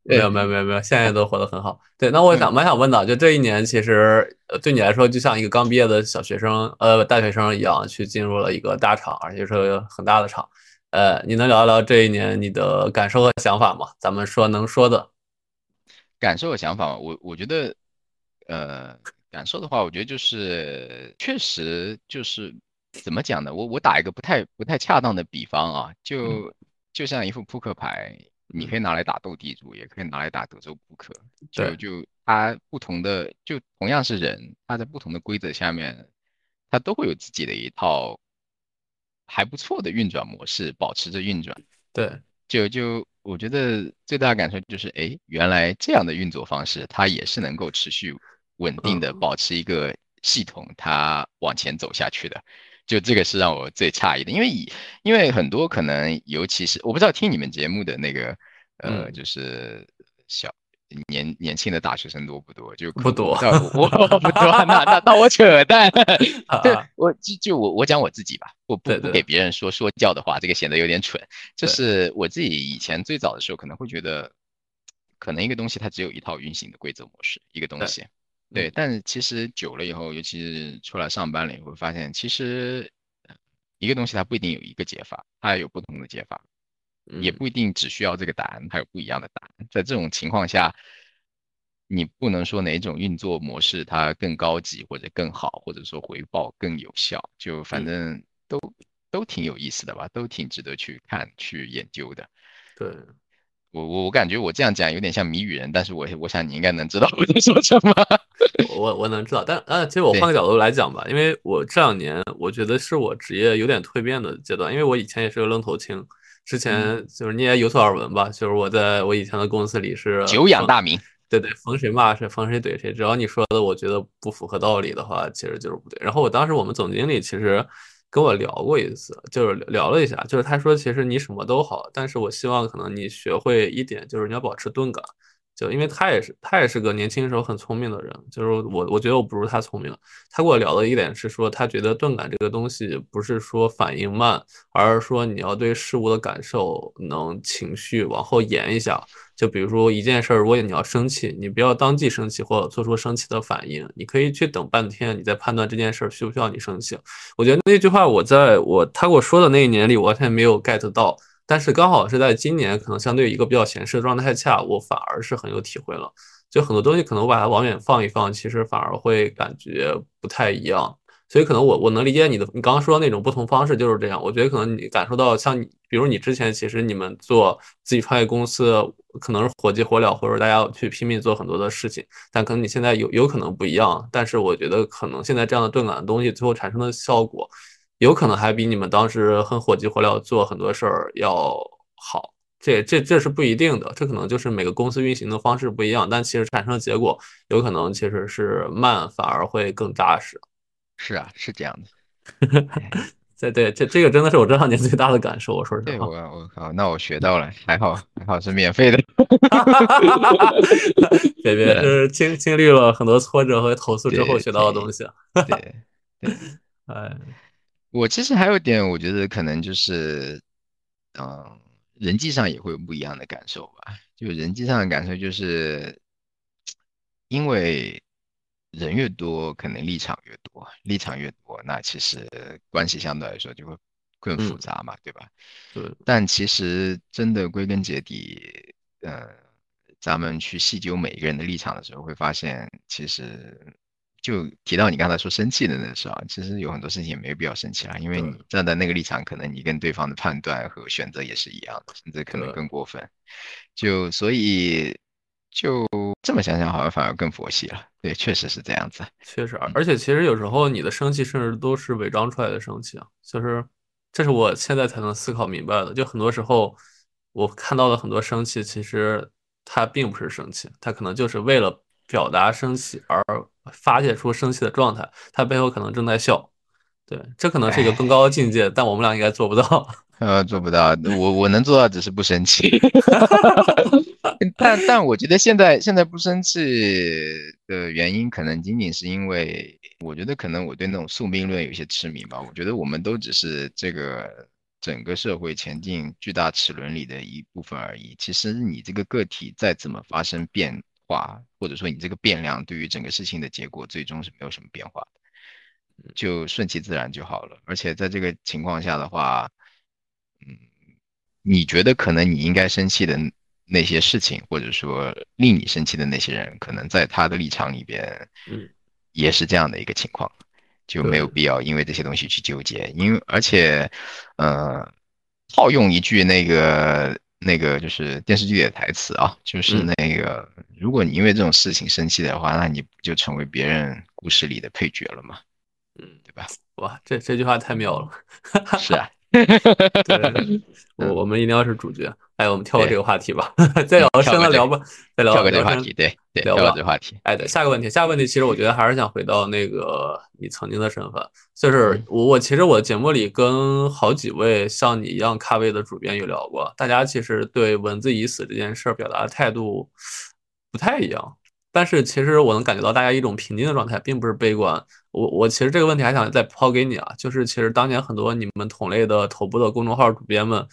没有没有没有没有，现在都活得很好。对，那我想蛮想问的，就这一年，其实对你来说，就像一个刚毕业的小学生，呃，大学生一样，去进入了一个大厂，而且是很大的厂。呃，你能聊一聊这一年你的感受和想法吗？咱们说能说的。感受和想法，我我觉得，呃。感受的话，我觉得就是确实就是怎么讲呢？我我打一个不太不太恰当的比方啊，就就像一副扑克牌，你可以拿来打斗地主，也可以拿来打德州扑克。就就它不同的，就同样是人，他在不同的规则下面，他都会有自己的一套还不错的运转模式，保持着运转。对，就就我觉得最大的感受就是，哎，原来这样的运作方式，它也是能够持续。稳定的保持一个系统，它往前走下去的，就这个是让我最诧异的，因为以因为很多可能，尤其是我不知道听你们节目的那个呃，就是小年年轻的大学生多不多？就不多，我 不多，那那那我扯淡。对，我就就我我讲我自己吧，我不不给别人说说教的话，这个显得有点蠢。就是我自己以前最早的时候，可能会觉得，可能一个东西它只有一套运行的规则模式，一个东西。对，但是其实久了以后，尤其是出来上班了以后，发现其实一个东西它不一定有一个解法，它有不同的解法，也不一定只需要这个答案，它有不一样的答案。在这种情况下，你不能说哪种运作模式它更高级或者更好，或者说回报更有效，就反正都都挺有意思的吧，都挺值得去看去研究的。对。我我我感觉我这样讲有点像谜语人，但是我我想你应该能知道我在说什么。我我能知道，但呃，其实我换个角度来讲吧，因为我这两年我觉得是我职业有点蜕变的阶段，因为我以前也是个愣头青，之前就是你也有所耳闻吧，就是我在我以前的公司里是久仰大名，对对，逢谁骂谁，逢谁怼谁，只要你说的我觉得不符合道理的话，其实就是不对。然后我当时我们总经理其实。跟我聊过一次，就是聊了一下，就是他说其实你什么都好，但是我希望可能你学会一点，就是你要保持钝感。就因为他也是他也是个年轻时候很聪明的人，就是我我觉得我不如他聪明。他跟我聊的一点是说，他觉得钝感这个东西不是说反应慢，而是说你要对事物的感受能情绪往后延一下。就比如说一件事儿，如果你要生气，你不要当即生气或者做出生气的反应，你可以去等半天，你再判断这件事儿需不需要你生气。我觉得那句话我在我他给我说的那一年里，我完全没有 get 到。但是刚好是在今年，可能相对一个比较闲适的状态下，我反而是很有体会了。就很多东西可能我把它往远放一放，其实反而会感觉不太一样。所以可能我我能理解你的，你刚刚说的那种不同方式就是这样。我觉得可能你感受到像你，比如你之前其实你们做自己创业公司，可能是火急火燎，或者大家去拼命做很多的事情，但可能你现在有有可能不一样。但是我觉得可能现在这样的钝感的东西，最后产生的效果，有可能还比你们当时很火急火燎做很多事儿要好。这这这是不一定的，这可能就是每个公司运行的方式不一样，但其实产生的结果有可能其实是慢反而会更扎实。是啊，是这样的。对对，这这个真的是我这两年最大的感受。我说实话，我我靠，那我学到了，还好还好是免费的。别别，是经经历了很多挫折和投诉之后学到的东西。对对，哎，我其实还有点，我觉得可能就是，嗯，人际上也会有不一样的感受吧。就人际上的感受，就是因为。人越多，可能立场越多，立场越多，那其实关系相对来说就会更复杂嘛，对吧？对。但其实真的归根结底，呃，咱们去细究每一个人的立场的时候，会发现，其实就提到你刚才说生气的那事啊，其实有很多事情也没有必要生气啊，因为你站在那个立场，可能你跟对方的判断和选择也是一样的，甚至可能更过分。就所以。就这么想想，好像反而更佛系了。对，确实是这样子。确实，而且其实有时候你的生气，甚至都是伪装出来的生气啊。就是，这是我现在才能思考明白的。就很多时候，我看到的很多生气，其实它并不是生气，它可能就是为了表达生气而发泄出生气的状态。他背后可能正在笑。对，这可能是一个更高的境界，但我们俩应该做不到。呃，做不到。我我能做到，只是不生气。但但我觉得现在现在不生气的原因，可能仅仅是因为，我觉得可能我对那种宿命论有些痴迷吧。我觉得我们都只是这个整个社会前进巨大齿轮里的一部分而已。其实你这个个体再怎么发生变化，或者说你这个变量对于整个事情的结果，最终是没有什么变化的，就顺其自然就好了。而且在这个情况下的话。嗯，你觉得可能你应该生气的那些事情，或者说令你生气的那些人，可能在他的立场里边，嗯，也是这样的一个情况，就没有必要因为这些东西去纠结。因为而且，呃，套用一句那个那个就是电视剧里的台词啊，就是那个，如果你因为这种事情生气的话，那你不就成为别人故事里的配角了吗？嗯，对吧？哇，这这句话太妙了。是啊。对，我我们一定要是主角。哎，我们跳过这个话题吧，再聊深了聊吧，再聊这个话题。对对，聊吧这个话题。哎，对，下个问题，下个问题，其实我觉得还是想回到那个你曾经的身份，就是我我其实我节目里跟好几位像你一样咖位的主编有聊过，大家其实对文字已死这件事儿表达的态度不太一样。但是其实我能感觉到大家一种平静的状态，并不是悲观。我我其实这个问题还想再抛给你啊，就是其实当年很多你们同类的头部的公众号主编们，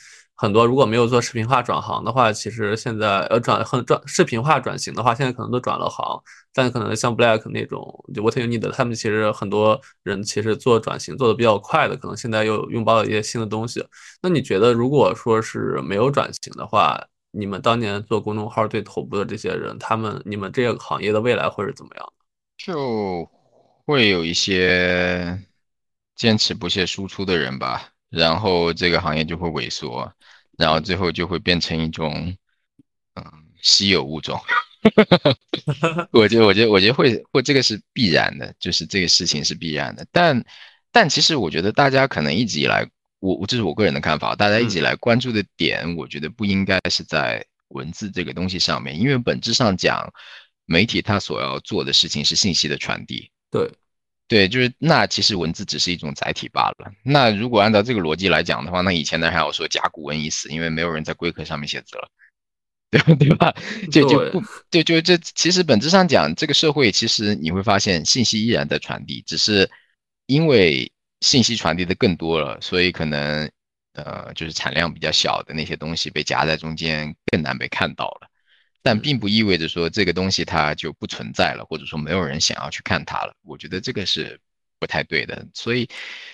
很多如果没有做视频化转行的话，其实现在呃转很转视频化转型的话，现在可能都转了行。但可能像 Black 那种就 What You Need 他们其实很多人其实做转型做的比较快的，可能现在又拥抱了一些新的东西。那你觉得如果说是没有转型的话？你们当年做公众号最头部的这些人，他们你们这个行业的未来会是怎么样？就会有一些坚持不懈输出的人吧，然后这个行业就会萎缩，然后最后就会变成一种嗯稀有物种。我觉得，我觉得，我觉得会会这个是必然的，就是这个事情是必然的。但但其实我觉得大家可能一直以来。我我这是我个人的看法，大家一直以来关注的点，我觉得不应该是在文字这个东西上面，因为本质上讲，媒体它所要做的事情是信息的传递。对，对，就是那其实文字只是一种载体罢了。那如果按照这个逻辑来讲的话，那以前的人还要说甲骨文已死，因为没有人在龟壳上面写字了，对吧 对吧？就就不就就这其实本质上讲，这个社会其实你会发现信息依然在传递，只是因为。信息传递的更多了，所以可能，呃，就是产量比较小的那些东西被夹在中间，更难被看到了。但并不意味着说这个东西它就不存在了，或者说没有人想要去看它了。我觉得这个是不太对的。所以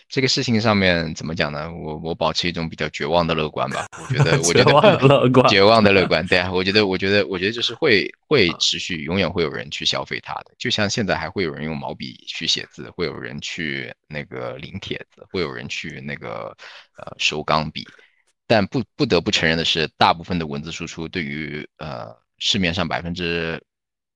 这个事情上面怎么讲呢？我我保持一种比较绝望的乐观吧。我觉得，我觉得 绝望的乐观，绝望的乐观，对啊，我觉得，我觉得，我觉得就是会会持续，永远会有人去消费它的。就像现在还会有人用毛笔去写字，会有人去那个临帖子，会有人去那个呃收钢笔。但不不得不承认的是，大部分的文字输出对于呃市面上百分之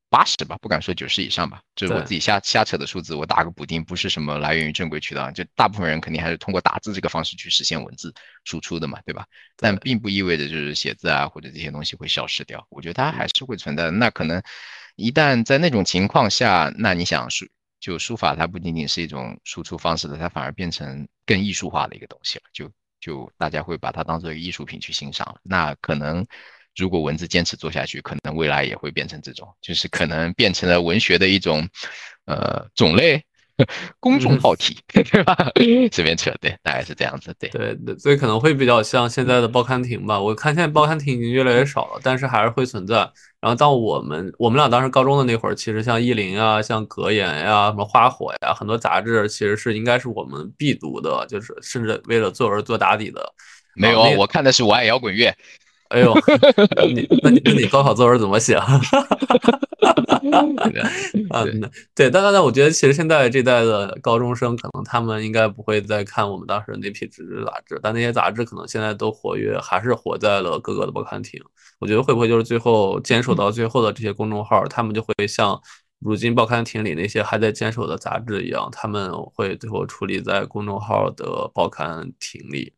八十吧，不敢说九十以上吧，这是我自己瞎瞎扯的数字，我打个补丁，不是什么来源于正规渠道，就大部分人肯定还是通过打字这个方式去实现文字输出的嘛，对吧？但并不意味着就是写字啊或者这些东西会消失掉，我觉得它还是会存在的。那可能一旦在那种情况下，那你想书就书法它不仅仅是一种输出方式的，它反而变成更艺术化的一个东西了，就。就大家会把它当做一个艺术品去欣赏，那可能如果文字坚持做下去，可能未来也会变成这种，就是可能变成了文学的一种呃种类。公众号体，对吧？随便扯，对，大概是这样子，对，对，所以可能会比较像现在的报刊亭吧。我看现在报刊亭已经越来越少了，但是还是会存在。然后到我们我们俩当时高中的那会儿，其实像意林啊、像格言呀、什么花火呀，很多杂志其实是应该是我们必读的，就是甚至为了作文做打底的。没有，我看的是我爱摇滚乐。哎呦，你那你那你高考作文怎么写？啊，对，但但但我觉得其实现在这代的高中生，可能他们应该不会再看我们当时那批纸质杂志，但那些杂志可能现在都活跃，还是活在了各个的报刊亭。我觉得会不会就是最后坚守到最后的这些公众号，他们就会像如今报刊亭里那些还在坚守的杂志一样，他们会最后矗立在公众号的报刊亭里。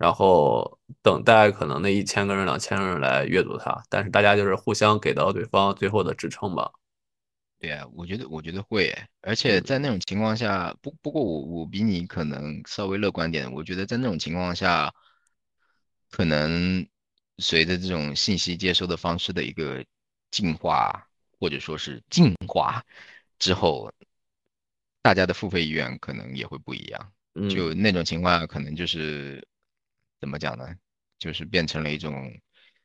然后等待可能那一千个人、两千个人来阅读它，但是大家就是互相给到对方最后的支撑吧。对呀，我觉得我觉得会，而且在那种情况下，不不过我我比你可能稍微乐观点，我觉得在那种情况下，可能随着这种信息接收的方式的一个进化，或者说是进化之后，大家的付费意愿可能也会不一样。就那种情况，可能就是。怎么讲呢？就是变成了一种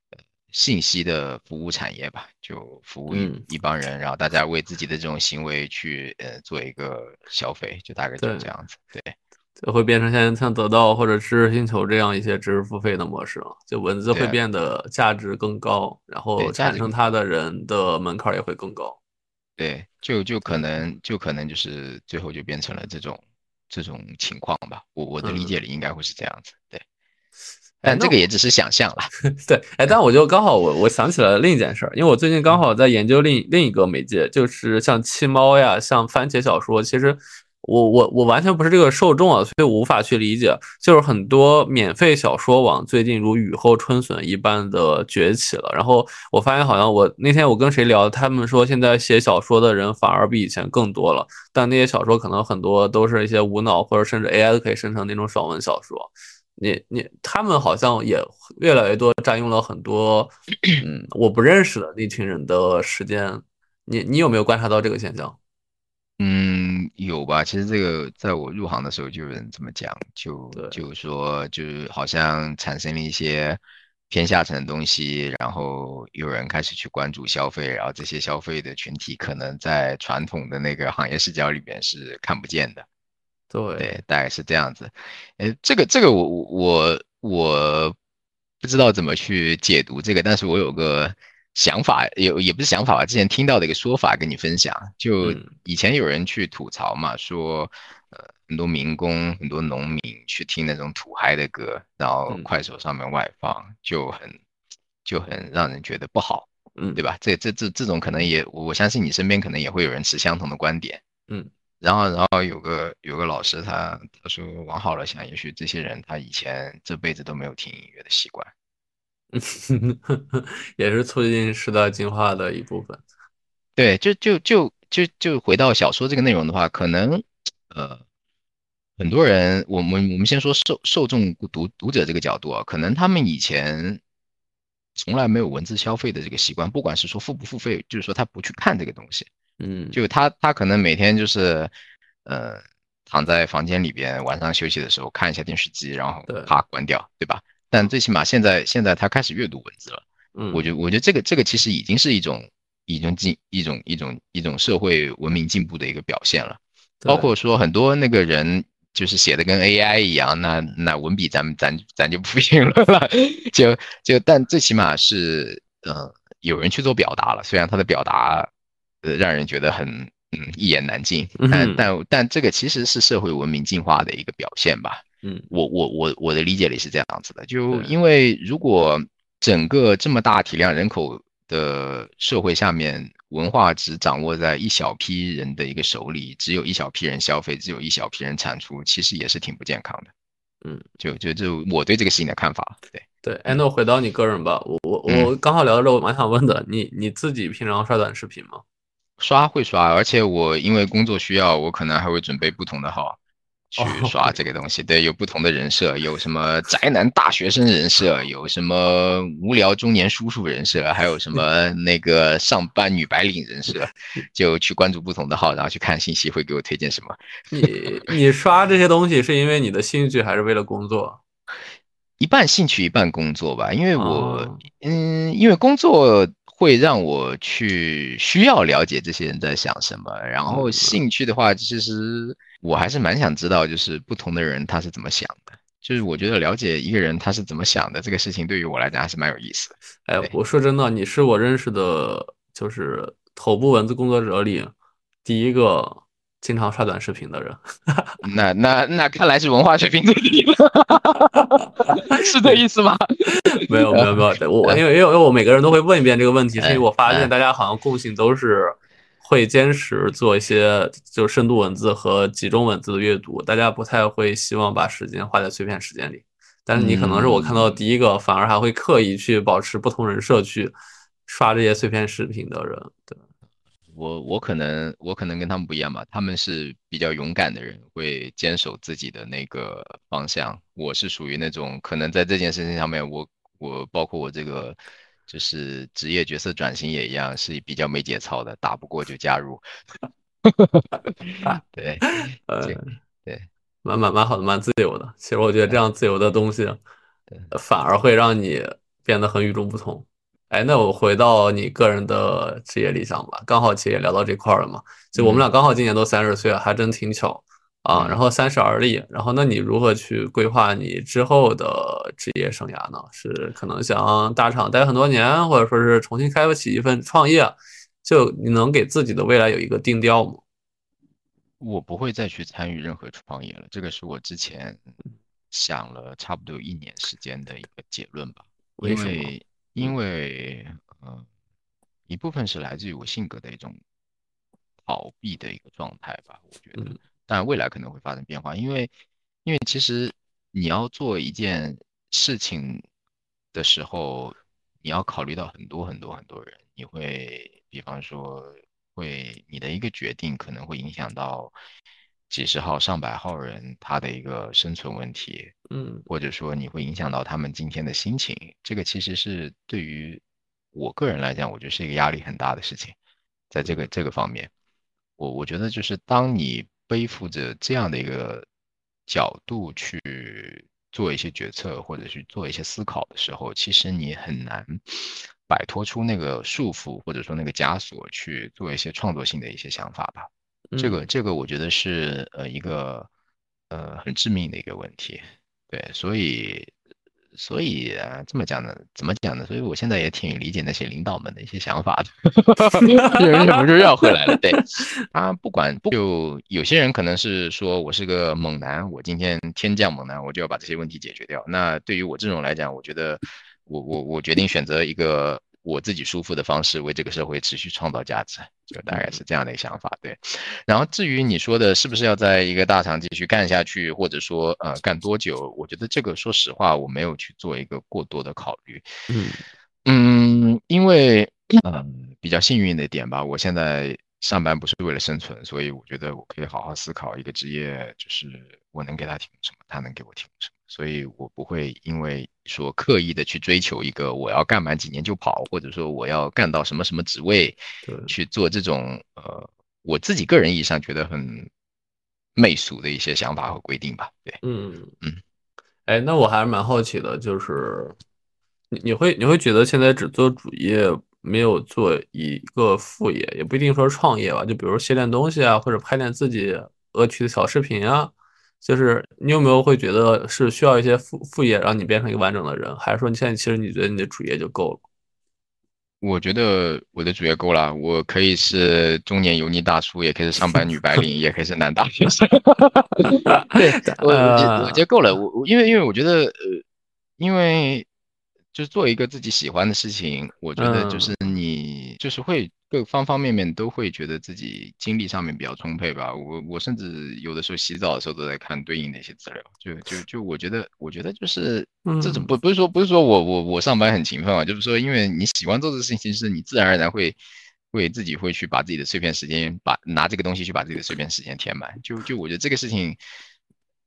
呃信息的服务产业吧，就服务一帮人，然后大家为自己的这种行为去呃做一个消费，就大概就是这样子。对，就会变成像像得到或者知识星球这样一些知识付费的模式了，就文字会变得价值更高，然后产生它的人的门槛也会更高。对，就就可能就可能就是最后就变成了这种这种情况吧。我我的理解里应该会是这样子。对。但这个也只是想象了，对，哎，但我就刚好我我想起了另一件事儿，因为我最近刚好在研究另另一个媒介，就是像七猫呀，像番茄小说，其实我我我完全不是这个受众啊，所以我无法去理解，就是很多免费小说网最近如雨后春笋一般的崛起了，然后我发现好像我那天我跟谁聊，他们说现在写小说的人反而比以前更多了，但那些小说可能很多都是一些无脑或者甚至 AI 都可以生成那种爽文小说。你你他们好像也越来越多占用了很多，嗯，我不认识的那群人的时间。你你有没有观察到这个现象？嗯，有吧。其实这个在我入行的时候就有人这么讲，就就是说，就是好像产生了一些偏下层的东西，然后有人开始去关注消费，然后这些消费的群体可能在传统的那个行业视角里边是看不见的。对，大概是这样子。诶，这个这个我我我不知道怎么去解读这个，但是我有个想法，有也不是想法吧，之前听到的一个说法跟你分享。就以前有人去吐槽嘛，说呃很多民工、很多农民去听那种土嗨的歌，然后快手上面外放，就很就很让人觉得不好，嗯，对吧？这这这这种可能也，我相信你身边可能也会有人持相同的观点，嗯。然后，然后有个有个老师，他他说往好了想，也许这些人他以前这辈子都没有听音乐的习惯，也是促进时代进化的一部分。对，就就就就就回到小说这个内容的话，可能呃很多人，我们我们先说受受众读读者这个角度啊，可能他们以前从来没有文字消费的这个习惯，不管是说付不付费，就是说他不去看这个东西。嗯，就他他可能每天就是，呃，躺在房间里边，晚上休息的时候看一下电视机，然后啪关掉，对吧？但最起码现在现在他开始阅读文字了，嗯，我觉得我觉得这个这个其实已经是一种已经进一种一种一种社会文明进步的一个表现了。包括说很多那个人就是写的跟 AI 一样，那那文笔咱们咱咱就不评论了，就就但最起码是呃有人去做表达了，虽然他的表达呃让人觉得很嗯一言难尽，但但但这个其实是社会文明进化的一个表现吧。嗯，我我我我的理解里是这样子的，就因为如果整个这么大体量人口的社会下面，文化只掌握在一小批人的一个手里，只有一小批人消费，只有一小批人产出，其实也是挺不健康的。嗯，就就就我对这个事情的看法，对对。哎，那回到你个人吧，我我我刚好聊到这，我蛮想问的，你你自己平常刷短视频吗？刷会刷，而且我因为工作需要，我可能还会准备不同的号。去刷这个东西，对，有不同的人设，有什么宅男大学生人设，有什么无聊中年叔叔人设，还有什么 那个上班女白领人设，就去关注不同的号，然后去看信息会给我推荐什么。你你刷这些东西是因为你的兴趣，还是为了工作？一半兴趣，一半工作吧。因为我，嗯，因为工作会让我去需要了解这些人在想什么，然后兴趣的话，其实。我还是蛮想知道，就是不同的人他是怎么想的。就是我觉得了解一个人他是怎么想的这个事情，对于我来讲还是蛮有意思的。哎，我说真的，你是我认识的，就是头部文字工作者里第一个经常刷短视频的人。那那那看来是文化水平最低了，是这意思吗？没有没有没有，我因为因为因为我每个人都会问一遍这个问题，所以我发现大家好像共性都是。会坚持做一些就深度文字和集中文字的阅读，大家不太会希望把时间花在碎片时间里。但是你可能是我看到第一个，反而还会刻意去保持不同人设去刷这些碎片视频的人。对我，我可能我可能跟他们不一样吧，他们是比较勇敢的人，会坚守自己的那个方向。我是属于那种可能在这件事情上面，我我包括我这个。就是职业角色转型也一样，是比较没节操的，打不过就加入。对，呃，对，蛮蛮蛮好的，蛮自由的。其实我觉得这样自由的东西，反而会让你变得很与众不同。哎，那我回到你个人的职业理想吧，刚好其实也聊到这块了嘛。就我们俩刚好今年都三十岁了，还真挺巧。啊，然后三十而立，然后那你如何去规划你之后的职业生涯呢？是可能想大厂待很多年，或者说是重新开启一份创业？就你能给自己的未来有一个定调吗？我不会再去参与任何创业了，这个是我之前想了差不多有一年时间的一个结论吧。因为因为嗯，一部分是来自于我性格的一种逃避的一个状态吧，我觉得。但未来可能会发生变化，因为，因为其实你要做一件事情的时候，你要考虑到很多很多很多人，你会，比方说，会你的一个决定可能会影响到几十号、上百号人他的一个生存问题，嗯，或者说你会影响到他们今天的心情，这个其实是对于我个人来讲，我觉得是一个压力很大的事情，在这个这个方面，我我觉得就是当你。背负着这样的一个角度去做一些决策，或者去做一些思考的时候，其实你很难摆脱出那个束缚，或者说那个枷锁，去做一些创作性的一些想法吧。这个，这个我觉得是呃一个呃很致命的一个问题。对，所以。所以啊，这么讲呢？怎么讲呢？所以我现在也挺理解那些领导们的一些想法的。人什么就绕回来了？对，他不管不就有些人可能是说我是个猛男，我今天天降猛男，我就要把这些问题解决掉。那对于我这种来讲，我觉得我我我决定选择一个。我自己舒服的方式，为这个社会持续创造价值，就大概是这样的一个想法。对，然后至于你说的是不是要在一个大厂继续干下去，或者说呃干多久，我觉得这个说实话我没有去做一个过多的考虑。嗯嗯，因为嗯比较幸运的点吧，我现在上班不是为了生存，所以我觉得我可以好好思考一个职业，就是我能给他提供什么，他能给我提供什么。所以我不会因为说刻意的去追求一个我要干满几年就跑，或者说我要干到什么什么职位，去做这种呃我自己个人意义上觉得很媚俗的一些想法和规定吧。对，嗯嗯，哎，那我还是蛮好奇的，就是你你会你会觉得现在只做主业，没有做一个副业，也不一定说创业吧，就比如写点东西啊，或者拍点自己恶趣的小视频啊？就是你有没有会觉得是需要一些副副业让你变成一个完整的人，还是说你现在其实你觉得你的主业就够了？我觉得我的主业够了，我可以是中年油腻大叔，也可以是上班女白领，也可以是男大学生。对，我我觉我觉得够了。我我因为因为我觉得呃，因为就是做一个自己喜欢的事情，我觉得就是你就是会。各方方面面都会觉得自己精力上面比较充沛吧。我我甚至有的时候洗澡的时候都在看对应的一些资料。就就就我觉得，我觉得就是这种不不是说不是说我我我上班很勤奋啊，就是说因为你喜欢做的事情，是你自然而然会会自己会去把自己的碎片时间把拿这个东西去把自己的碎片时间填满。就就我觉得这个事情。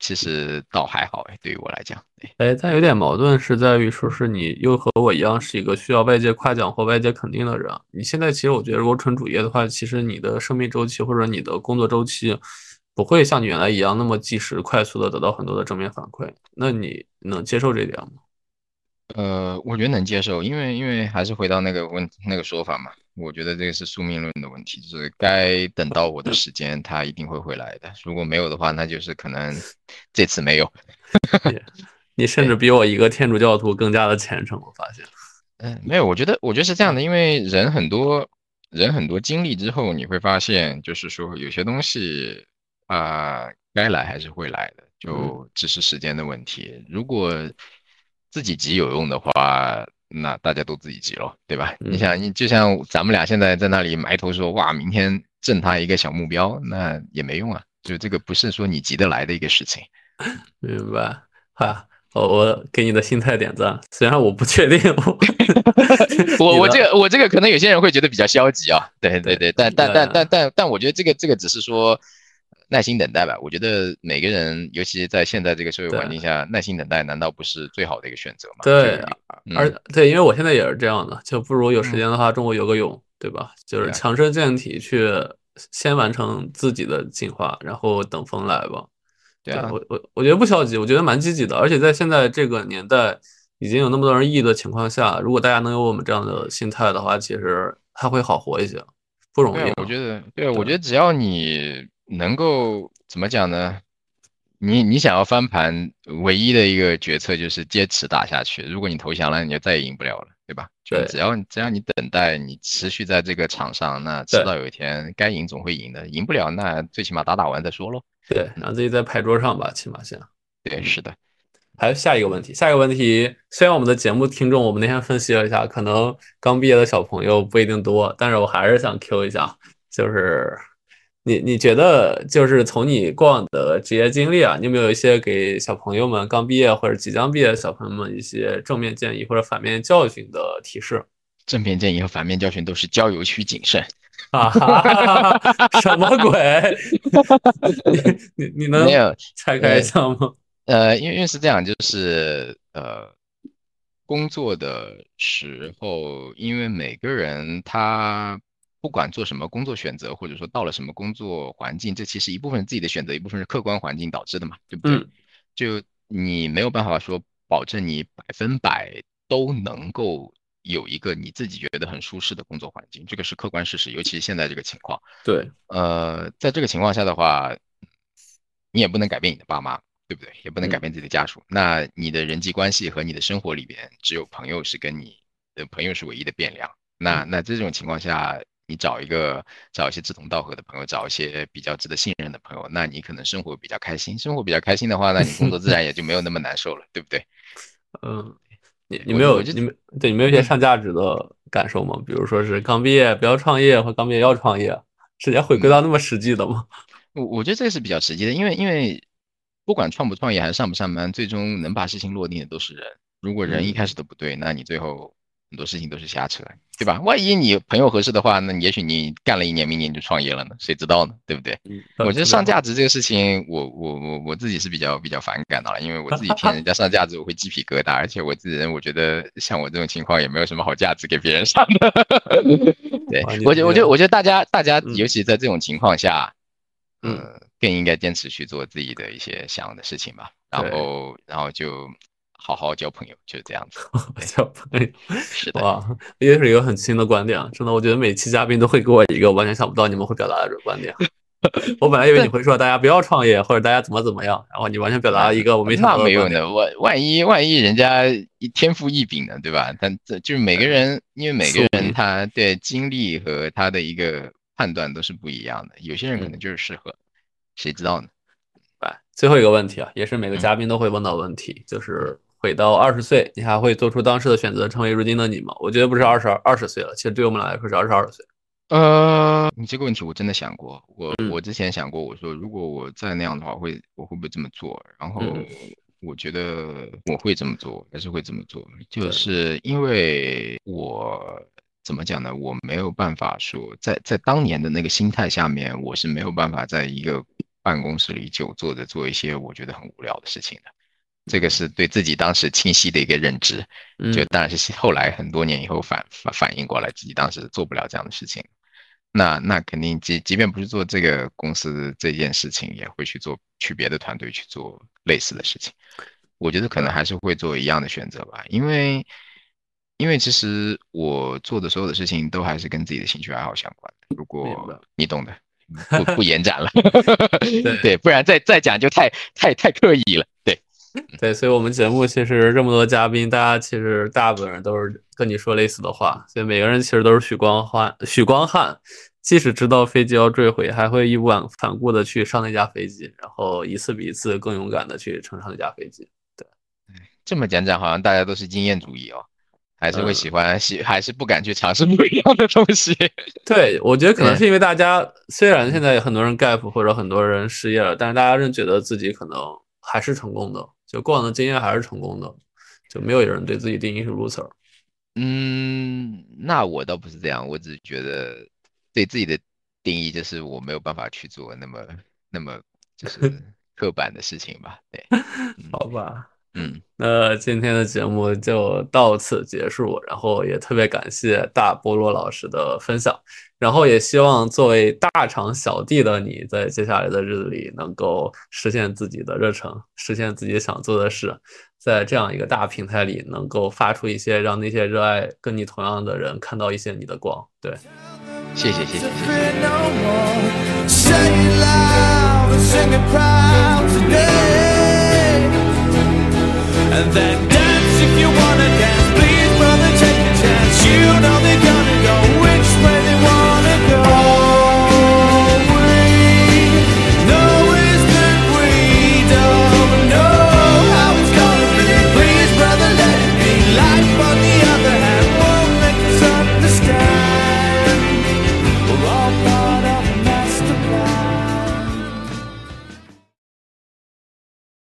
其实倒还好哎，对于我来讲，哎，但有点矛盾是在于，说是你又和我一样是一个需要外界夸奖或外界肯定的人。你现在其实我觉得，如果纯主业的话，其实你的生命周期或者你的工作周期不会像你原来一样那么及时、快速的得到很多的正面反馈。那你能接受这点吗？呃，我觉得能接受，因为因为还是回到那个问那个说法嘛。我觉得这个是宿命论的问题，就是该等到我的时间，他一定会回来的。如果没有的话，那就是可能 这次没有。你甚至比我一个天主教徒更加的虔诚，我发现。嗯，没有，我觉得我觉得是这样的，因为人很多人很多经历之后，你会发现，就是说有些东西啊，该来还是会来的，就只是时间的问题。如果自己急有用的话。那大家都自己急咯，对吧？你想，你就像咱们俩现在在那里埋头说，哇，明天挣他一个小目标，那也没用啊。就这个不是说你急得来的一个事情，明白？哈，我我给你的心态点赞，虽然我不确定，我我这个我这个可能有些人会觉得比较消极啊。对对对，但但但但但但我觉得这个这个只是说。耐心等待吧，我觉得每个人，尤其在现在这个社会环境下，耐心等待难道不是最好的一个选择吗？对，而对，因为我现在也是这样的，就不如有时间的话，中午游个泳，对吧？就是强身健体，去先完成自己的进化，然后等风来吧。对啊，我我我觉得不消极，我觉得蛮积极的。而且在现在这个年代，已经有那么多人抑的情况下，如果大家能有我们这样的心态的话，其实还会好活一些，不容易。我觉得，对，我觉得只要你。能够怎么讲呢？你你想要翻盘，唯一的一个决策就是坚持打下去。如果你投降了，你就再也赢不了了，对吧？就，只要只要你等待，你持续在这个场上，那迟早有一天该赢总会赢的。赢不了，那最起码打打完再说喽。对，让自己在牌桌上吧，起码先。对，是的。还有下一个问题，下一个问题，虽然我们的节目听众，我们那天分析了一下，可能刚毕业的小朋友不一定多，但是我还是想 Q 一下，就是。你你觉得就是从你过往的职业经历啊，你有没有一些给小朋友们刚毕业或者即将毕业的小朋友们一些正面建议或者反面教训的提示？正面建议和反面教训都是交友需谨慎 啊！什么鬼？你你你能没有拆开一下吗？呃，因为因为是这样，就是呃，工作的时候，因为每个人他。不管做什么工作选择，或者说到了什么工作环境，这其实一部分自己的选择，一部分是客观环境导致的嘛，对不对？就你没有办法说保证你百分百都能够有一个你自己觉得很舒适的工作环境，这个是客观事实。尤其是现在这个情况，对，呃，在这个情况下的话，你也不能改变你的爸妈，对不对？也不能改变自己的家属。那你的人际关系和你的生活里边，只有朋友是跟你的朋友是唯一的变量。那那这种情况下。你找一个找一些志同道合的朋友，找一些比较值得信任的朋友，那你可能生活比较开心。生活比较开心的话，那你工作自然也就没有那么难受了，对不对？嗯，你你没有你们对你没有一些上价值的感受吗？比如说是刚毕业不要创业，或刚毕业要创业，直接回归到那么实际的吗？我我觉得这个是比较实际的，因为因为不管创不创业还是上不上班，最终能把事情落定的都是人。如果人一开始都不对，那你最后。很多事情都是瞎扯，对吧？万一你朋友合适的话，那也许你干了一年，明年就创业了呢？谁知道呢？对不对？我觉得上价值这个事情，我我我我自己是比较比较反感的了，因为我自己听人家上价值，我会鸡皮疙瘩，而且我自己人，我觉得像我这种情况也没有什么好价值给别人上的。对我觉我觉得我觉得大家大家尤其在这种情况下，嗯，更应该坚持去做自己的一些想的事情吧，然后然后就。好好交朋友就是这样子，交朋友是的哇，也是一个很新的观点啊！真的，我觉得每期嘉宾都会给我一个完全想不到你们会表达的观点。我本来以为你会说大家不要创业，或者大家怎么怎么样，然后你完全表达了一个我没 想到那没有呢，万万一万一人家天赋异禀呢，对吧？但这就是每个人，因为每个人他对经历和他的一个判断都是不一样的，有些人可能就是适合，谁知道呢？哎，最后一个问题啊，也是每个嘉宾都会问到问题，就是回到二十岁，你还会做出当时的选择，成为如今的你吗？我觉得不是二十二二十岁了，其实对我们来说是二十二岁。呃，你这个问题我真的想过，我我之前想过，我说如果我再那样的话，会我会不会这么做？然后我觉得我会这么做，还是会这么做，就是因为我怎么讲呢？我没有办法说，在在当年的那个心态下面，我是没有办法在一个办公室里久坐着做一些我觉得很无聊的事情的。这个是对自己当时清晰的一个认知，就当然是后来很多年以后反反反应过来，自己当时做不了这样的事情。那那肯定，即即便不是做这个公司这件事情，也会去做去别的团队去做类似的事情。我觉得可能还是会做一样的选择吧，因为因为其实我做的所有的事情都还是跟自己的兴趣爱好相关的。如果你懂的，不不延展了，对，不然再再讲就太太太刻意了，对。对，所以，我们节目其实这么多嘉宾，大家其实大部分人都是跟你说类似的话，所以每个人其实都是许光汉。许光汉即使知道飞机要坠毁，还会义无反顾的去上那架飞机，然后一次比一次更勇敢的去乘上那架飞机。对，这么讲讲，好像大家都是经验主义哦，还是会喜欢喜，还是不敢去尝试不一样的东西。对，我觉得可能是因为大家虽然现在很多人 gap 或者很多人失业了，但是大家仍觉得自己可能还是成功的。就过往的经验还是成功的，就没有人对自己定义是 loser。嗯，那我倒不是这样，我只是觉得对自己的定义就是我没有办法去做那么那么就是 刻板的事情吧。对，好吧。嗯，那今天的节目就到此结束，然后也特别感谢大菠萝老师的分享，然后也希望作为大厂小弟的你在接下来的日子里能够实现自己的热忱，实现自己想做的事，在这样一个大平台里能够发出一些让那些热爱跟你同样的人看到一些你的光。对，谢谢谢谢谢谢。And then dance if you wanna dance. beat from the ticket chance. You. Oh